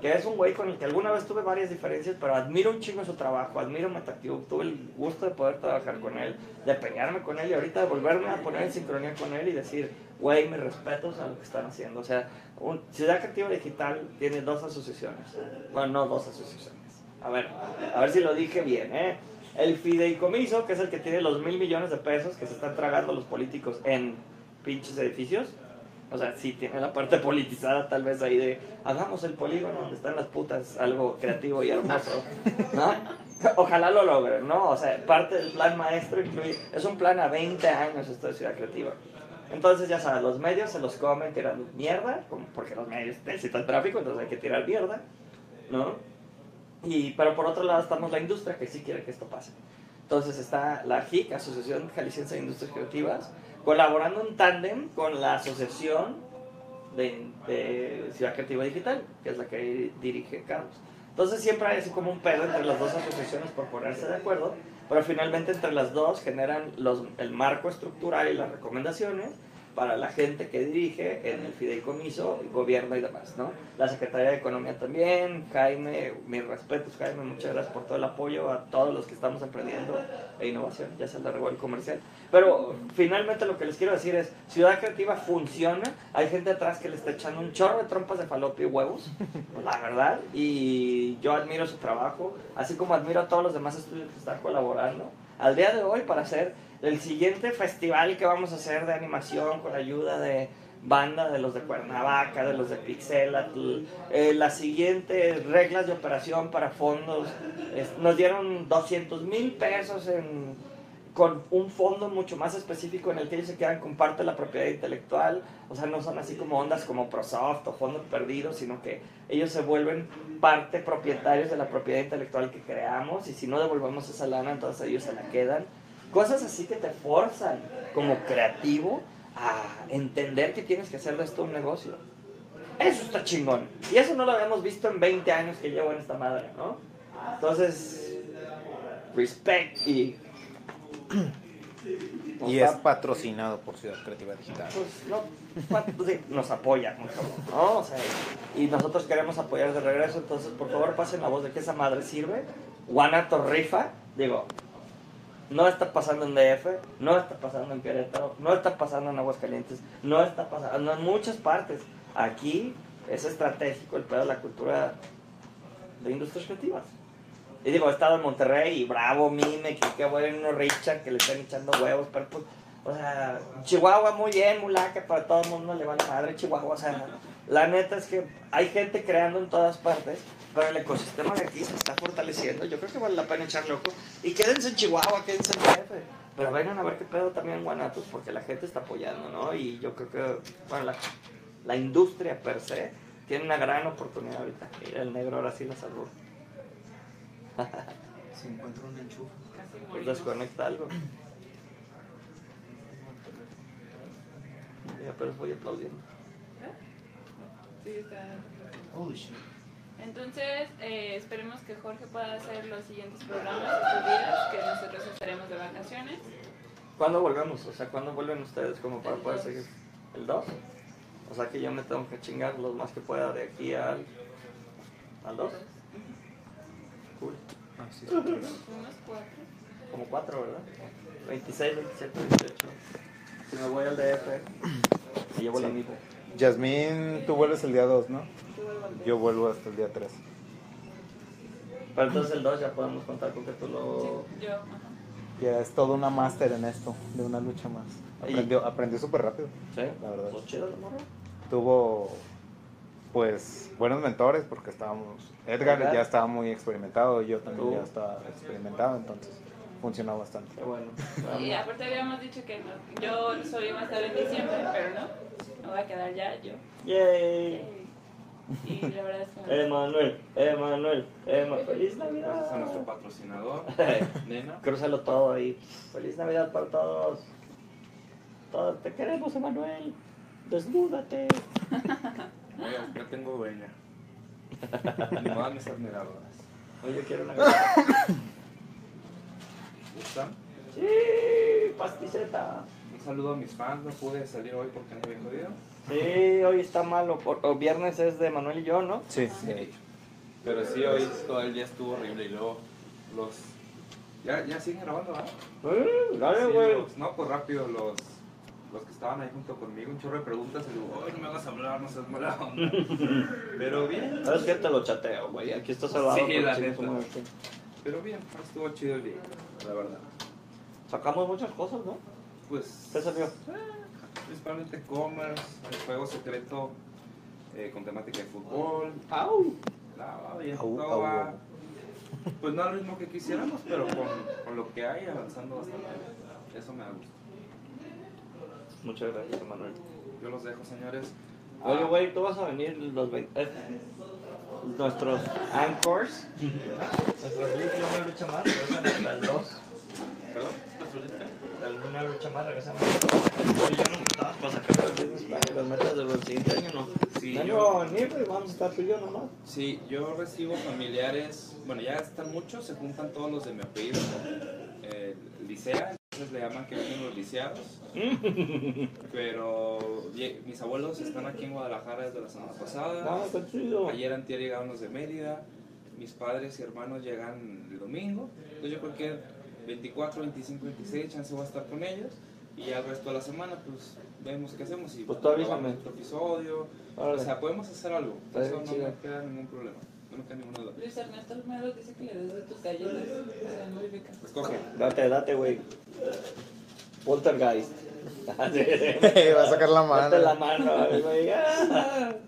que es un güey con el que alguna vez tuve varias diferencias, pero admiro un chingo su trabajo, admiro Metacube, tuve el gusto de poder trabajar con él, de pelearme con él y ahorita de volverme a poner en sincronía con él y decir, güey, mis respetos a lo que están haciendo. O sea, un- Ciudad Creativa Digital tiene dos asociaciones, bueno, no dos asociaciones. A ver, a ver si lo dije bien, ¿eh? El fideicomiso, que es el que tiene los mil millones de pesos que se están tragando los políticos en pinches edificios. O sea, sí tiene la parte politizada tal vez ahí de hagamos el polígono donde están las putas, algo creativo y hermoso, ¿no? Ojalá lo logren, ¿no? O sea, parte del plan maestro incluye, es un plan a 20 años esto de Ciudad Creativa. Entonces, ya sabes, los medios se los comen tirando mierda, porque los medios necesitan tráfico, entonces hay que tirar mierda, ¿no? Y, pero por otro lado estamos la industria que sí quiere que esto pase. Entonces está la JIC, Asociación Jalisciense de Industrias Creativas, colaborando en tándem con la Asociación de, de Ciudad Creativa Digital, que es la que dirige Carlos. Entonces siempre hay así como un pedo entre las dos asociaciones por ponerse de acuerdo, pero finalmente entre las dos generan los, el marco estructural y las recomendaciones para la gente que dirige en el fideicomiso, gobierno y demás, ¿no? La Secretaría de Economía también, Jaime, mis respetos Jaime, muchas gracias por todo el apoyo a todos los que estamos emprendiendo e innovación, ya se alargó el comercial. Pero finalmente lo que les quiero decir es, Ciudad Creativa funciona, hay gente atrás que le está echando un chorro de trompas de falopio y huevos, la verdad, y yo admiro su trabajo, así como admiro a todos los demás estudios que están colaborando. Al día de hoy, para hacer el siguiente festival que vamos a hacer de animación con la ayuda de banda de los de Cuernavaca, de los de Pixelatl, eh, las siguientes reglas de operación para fondos, nos dieron 200 mil pesos en, con un fondo mucho más específico en el que ellos se quedan con parte de la propiedad intelectual, o sea, no son así como ondas como Prosoft o fondos perdidos, sino que ellos se vuelven parte propietarios de la propiedad intelectual que creamos y si no devolvemos esa lana, entonces ellos se la quedan. Cosas así que te forzan como creativo a entender que tienes que hacer de esto un negocio. Eso está chingón. Y eso no lo habíamos visto en 20 años que llevo en esta madre, ¿no? Entonces, respect y... [CLEARS THROAT] Y es patrocinado por Ciudad Creativa Digital. Pues no, pues, nos apoya, ¿no? O sea, y nosotros queremos apoyar de regreso, entonces por favor pasen la voz de que esa madre sirve. Guanato rifa, digo, no está pasando en DF, no está pasando en Querétaro, no está pasando en Aguascalientes, no está pasando en muchas partes. Aquí es estratégico el pedo de la cultura de industrias creativas. Y digo, he estado en Monterrey y bravo, mime, que qué bueno, Richard, que le están echando huevos, pero pues, o sea, Chihuahua muy bien, mulaca, para todo el mundo le vale madre Chihuahua, o sea, la neta es que hay gente creando en todas partes, pero el ecosistema de aquí se está fortaleciendo, yo creo que vale la pena echarle ojo, y quédense en Chihuahua, quédense en DF, pero vengan a ver qué pedo también en Guanatos, porque la gente está apoyando, ¿no? Y yo creo que, bueno, la, la industria per se tiene una gran oportunidad ahorita, Mira, el negro ahora sí la salvó. [LAUGHS] Se encuentra un enchufe. Pues desconecta algo. Ya, pero voy aplaudiendo. Sí, está. Holy shit. Entonces, eh, esperemos que Jorge pueda hacer los siguientes programas estos días, que nosotros estaremos de vacaciones. ¿Cuándo volvemos? O sea, ¿cuándo vuelven ustedes como para El poder dos. seguir? ¿El 2? O sea que yo me tengo que chingar lo más que pueda de aquí al... ¿Al 2? Cool. Ah, sí, Unos cuatro. Como 4, ¿verdad? 26, 27, 28. Si me voy al DF, me [CLEARS THROAT] llevo la Sí. Yasmín, tú vuelves el día 2, ¿no? Tú vuelvo al Yo vuelvo hasta el día 3. Pero entonces el 2 ya podemos contar con que tú lo... Sí, yo. ajá. Ya es toda una máster en esto, de una lucha más. Aprendió, aprendió súper rápido. ¿Sí? La verdad. ¿Pues chido la morra? Tuvo, pues, buenos mentores porque estábamos... Edgar ya estaba muy experimentado, yo también Tú. ya estaba experimentado, entonces funcionó bastante. Qué bueno. Y aparte habíamos dicho que no- yo iba a estar en diciembre, pero no. Me voy a quedar ya yo. Yay. Y la verdad es que... me- [LAUGHS] Emanuel, Emanuel, Emanuel. Feliz Gracias a nuestro Navidad. patrocinador, [LAUGHS] Nena. Crúzalo todo ahí. Feliz Navidad para todos. Todos te queremos, Emanuel. Desnúdate. [LAUGHS] Oiga, ya tengo dueña. Ni de mis admiradoras. Oye, yo quiero una galleta. ¿Gustan? Sí, pasticeta. Un saludo a mis fans. No pude salir hoy porque no había jodido. Sí, hoy está malo. por- o viernes es de Manuel y yo, ¿no? Sí, Sí. Pero sí, hoy todo el día estuvo horrible y luego los... Ya, ya siguen grabando, ¿verdad? Eh, Dale, güey. no, pues rápido, los, los que estaban ahí junto conmigo, un chorro de preguntas, y digo, ay, no me hagas hablar, no seas mala onda. [LAUGHS] pero bien, ¿Sabes qué? Te lo chateo, güey. Aquí está salvado. Sí, la neta. pero bien, estuvo chido el día, la verdad. Sacamos muchas cosas, ¿no? Pues, ¿Qué salió? principalmente commerce, el juego secreto eh, con temática de fútbol, ¡Au! la, Au, au, va, au. pues no al ritmo que quisiéramos, pero con, con lo que hay avanzando bastante. Eso me da gusto. Muchas gracias, Manuel. Yo los dejo, señores. Oye, Ah, güey, tú vas a venir los 20. eh, nuestros anchors. [LAUGHS] Nuestros leads de una lucha más el 2. ¿Perdón? Una lucha más regresan Oye, yo no estabas para sacar las metas de los siguientes años, ¿no? Sí, yo- ni pues, vamos a estar tú y yo nomás. Sí, yo recibo familiares, bueno, ya están muchos, se juntan todos los de mi apellido, eh, licea, entonces le llaman que vienen los liceados, [LAUGHS] pero mis abuelos están aquí en Guadalajara desde la semana pasada, qué chido. ayer antier llegaron los de Mérida, mis padres y hermanos llegan el domingo, entonces yo creo que 24, 25, 26, chance voy a estar con ellos, y ya el resto de la semana, pues, vemos qué hacemos, y Pues tú avísame. otro episodio, Órale. o sea, podemos hacer algo, Está eso no chido. me queda ningún problema, no me queda ninguna duda. Luis Ernesto Romero dice que le des de tus galletas. para modificar. Escoge. Date, date, güey. Poltergeist. [LAUGHS] Va a sacar la mano. Date la mano, güey. [LAUGHS]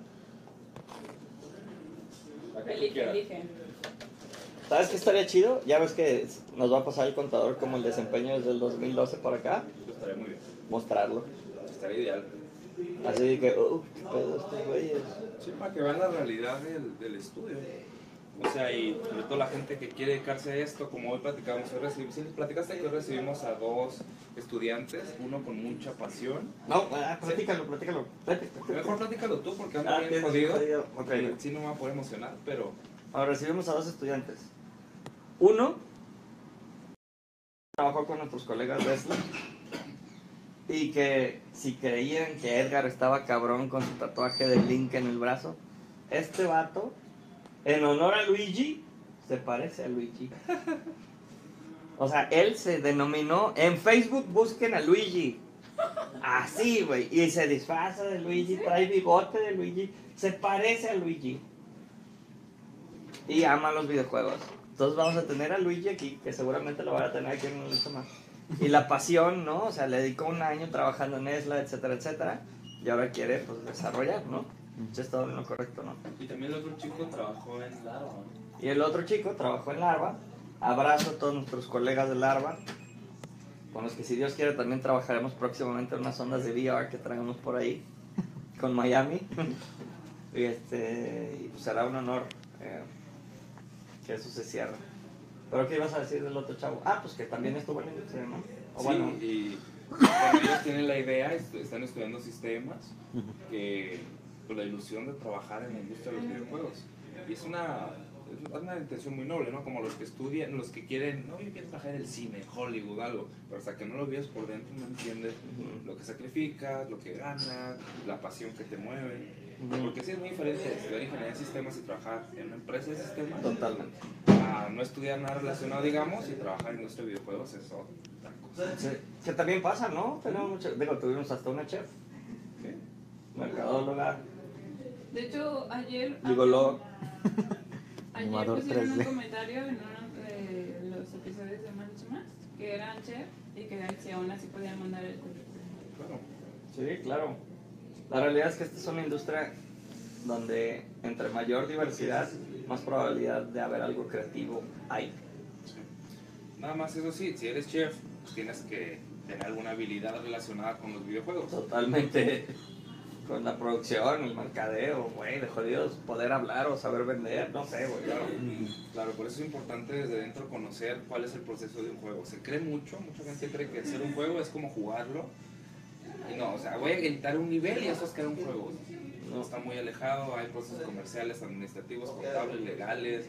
Ah. Elige, elige. ¿Sabes qué estaría chido? Ya ves que nos va a pasar el contador como el desempeño desde el 2012 para acá. Estaría muy bien. Mostrarlo. Estaría ideal. Así que, oh, qué pedo estos güeyes. Sí, para que vean la realidad del, del estudio. O sea, y sobre todo la gente que quiere dedicarse a esto, como hoy platicamos, hoy recibimos, sí, platicaste que hoy recibimos a dos estudiantes, uno con mucha pasión. No, ah, platícalo, platícalo. Mejor platícalo tú porque ando Ah, bien jodido. jodido, ok. Y Sí, no me va a poder emocionar, pero Ahora recibimos a dos estudiantes. Uno trabajó con nuestros colegas de y que si creían que Edgar estaba cabrón con su tatuaje de Link en el brazo, este vato, en honor a Luigi, se parece a Luigi. O sea, él se denominó, en Facebook busquen a Luigi. Así, güey. Y se disfraza de Luigi, trae bigote de Luigi, se parece a Luigi y ama los videojuegos. Entonces vamos a tener a Luigi aquí, que seguramente lo van a tener aquí en una lista más. Y la pasión, ¿no? O sea, le dedicó un año trabajando en ESLA, etcétera, etcétera. Y ahora quiere, pues, desarrollar, ¿no? Eso es todo en lo correcto, ¿no? Y también el otro chico trabajó en Larva. ¿no? Y el otro chico trabajó en Larva. Abrazo a todos nuestros colegas de Larva, con los que si Dios quiere también trabajaremos próximamente en unas ondas de VR que traemos por ahí, con Miami. [LAUGHS] y este, y pues será un honor eh, que eso se cierre. ¿Pero qué ibas a decir del otro chavo? Ah, pues que también estuvo en la industria, ¿no? O Sí, bueno, y bueno, ellos tienen la idea, est- están estudiando sistemas, que con la ilusión de trabajar en la industria de los videojuegos. Y es una, es una intención muy noble, ¿no? Como los que estudian, los que quieren, no, yo quiero trabajar en el cine, Hollywood, algo, pero hasta que no lo vives por dentro no entiendes lo que sacrificas, lo que ganas, la pasión que te mueve. Porque sí es muy diferente estudiar ingeniería de sistemas y trabajar en una empresa de sistemas totalmente. a no estudiar nada relacionado, digamos, y trabajar en industria de videojuegos es otra cosa. Sí, que también pasa, ¿no? Tenemos mucho, digo, tuvimos hasta una chef, ¿sí? mercadóloga, De hecho, ayer. digo, [LAUGHS] Ayer Animador pusieron 3D. un comentario en uno de los episodios de Mancho Más que eran chef y que si aún así podían mandar el currículum. Claro. Sí, claro. La realidad es que esta es una industria donde entre mayor diversidad, más probabilidad de haber algo creativo hay. Nada más eso sí, si eres chef, pues tienes que tener alguna habilidad relacionada con los videojuegos. Totalmente con la producción, el mercadeo, güey, de jodidos poder hablar o saber vender, no sé, güey. Claro, claro, por eso es importante desde dentro conocer cuál es el proceso de un juego. Se cree mucho, mucha gente cree que hacer un juego es como jugarlo. Y no, o sea, voy a editar un nivel y eso es crear un juego. No, está muy alejado, hay procesos comerciales, administrativos, contables, legales,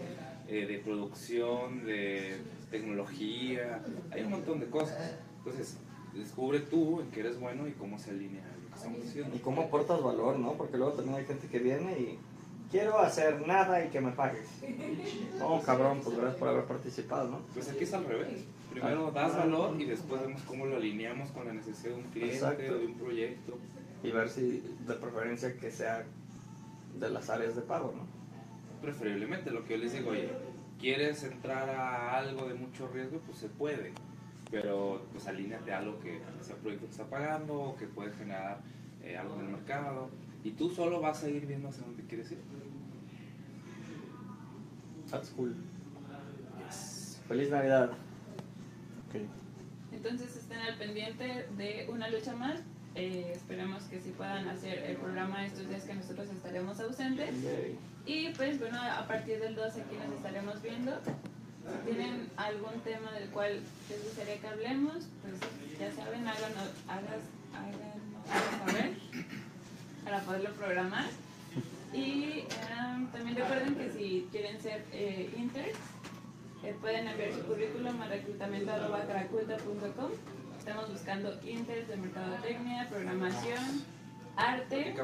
eh, de producción, de tecnología, hay un montón de cosas. Entonces, descubre tú en qué eres bueno y cómo se alinea que estamos. Y cómo aportas valor, ¿no? Porque luego también hay gente que viene y quiero hacer nada y que me pagues. No, cabrón, pues gracias por haber participado, ¿no? Pues aquí es al revés. Primero das valor y después vemos cómo lo alineamos con la necesidad de un cliente Exacto. o de un proyecto. Y ver si de preferencia que sea de las áreas de pago, ¿no? Preferiblemente, lo que yo les digo, oye, ¿quieres entrar a algo de mucho riesgo? Pues se puede. Pero pues alíneate a algo que sea un proyecto que está pagando o que puede generar eh, algo en el mercado. Y tú solo vas a ir viendo hacia dónde quieres ir. That's cool. Feliz Navidad. Ok. Entonces estén al pendiente de una lucha más. Eh, esperemos que sí puedan hacer el programa estos días que nosotros estaremos ausentes. Y pues bueno, a partir del 12 aquí nos estaremos viendo. Si tienen algún tema del cual les gustaría que hablemos, pues ya saben, háganos, hagas, háganos saber para poderlo programar. Y em, también recuerden que si quieren ser eh, interns, eh, pueden enviar su currículum a reclutamiento.caraculta.com. Estamos buscando interns de mercadotecnia, programación, arte,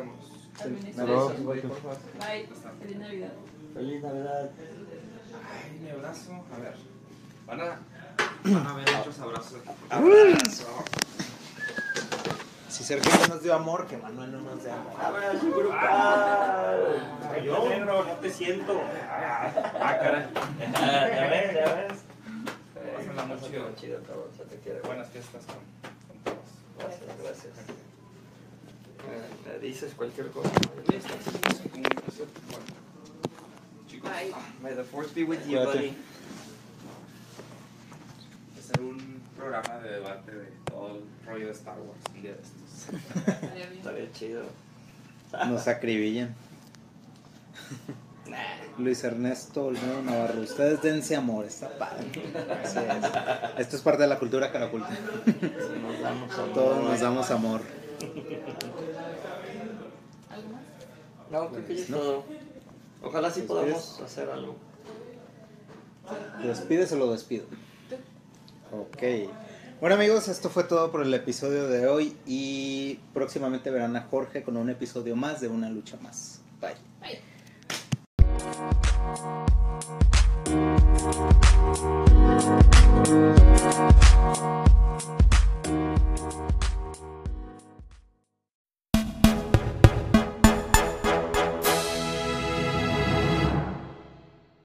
administración. Bye. Feliz Navidad. Feliz Navidad. Mi abrazo. A ver. Van a, van a ver muchos abrazos. Abrazo. Si Sergio no nos dio amor, que Manuel no nos dé amor. Abrazo grupal. Yo negro, no te siento. Ah, caray. Ya ves, ya ves. Pásenla muy chido. chido, cabrón. Se te quiere. Buenas fiestas con, con todos. Gracias, gracias. Eh, ¿Me dices cualquier cosa? Ya estamos en comunicación. Bueno, chicos, Bye. May the force be with you, buddy. hacer un programa de debate de todo el rollo de Star Wars día de estos. Estaría bien. Estaría chido. Nos acribillan. Luis Ernesto Olmedo Navarro. Ustedes dense amor, está padre. Así es. Esto es parte de la cultura caraculta. Nos damos amor. Todos nos damos amor. ¿Algo más? No, creo que ya es. Ojalá sí ¿Despides? podamos hacer algo. ¿Lo despides o lo despido? Ok. Bueno amigos, esto fue todo por el episodio de hoy y próximamente verán a Jorge con un episodio más de Una Lucha Más. Bye. Bye.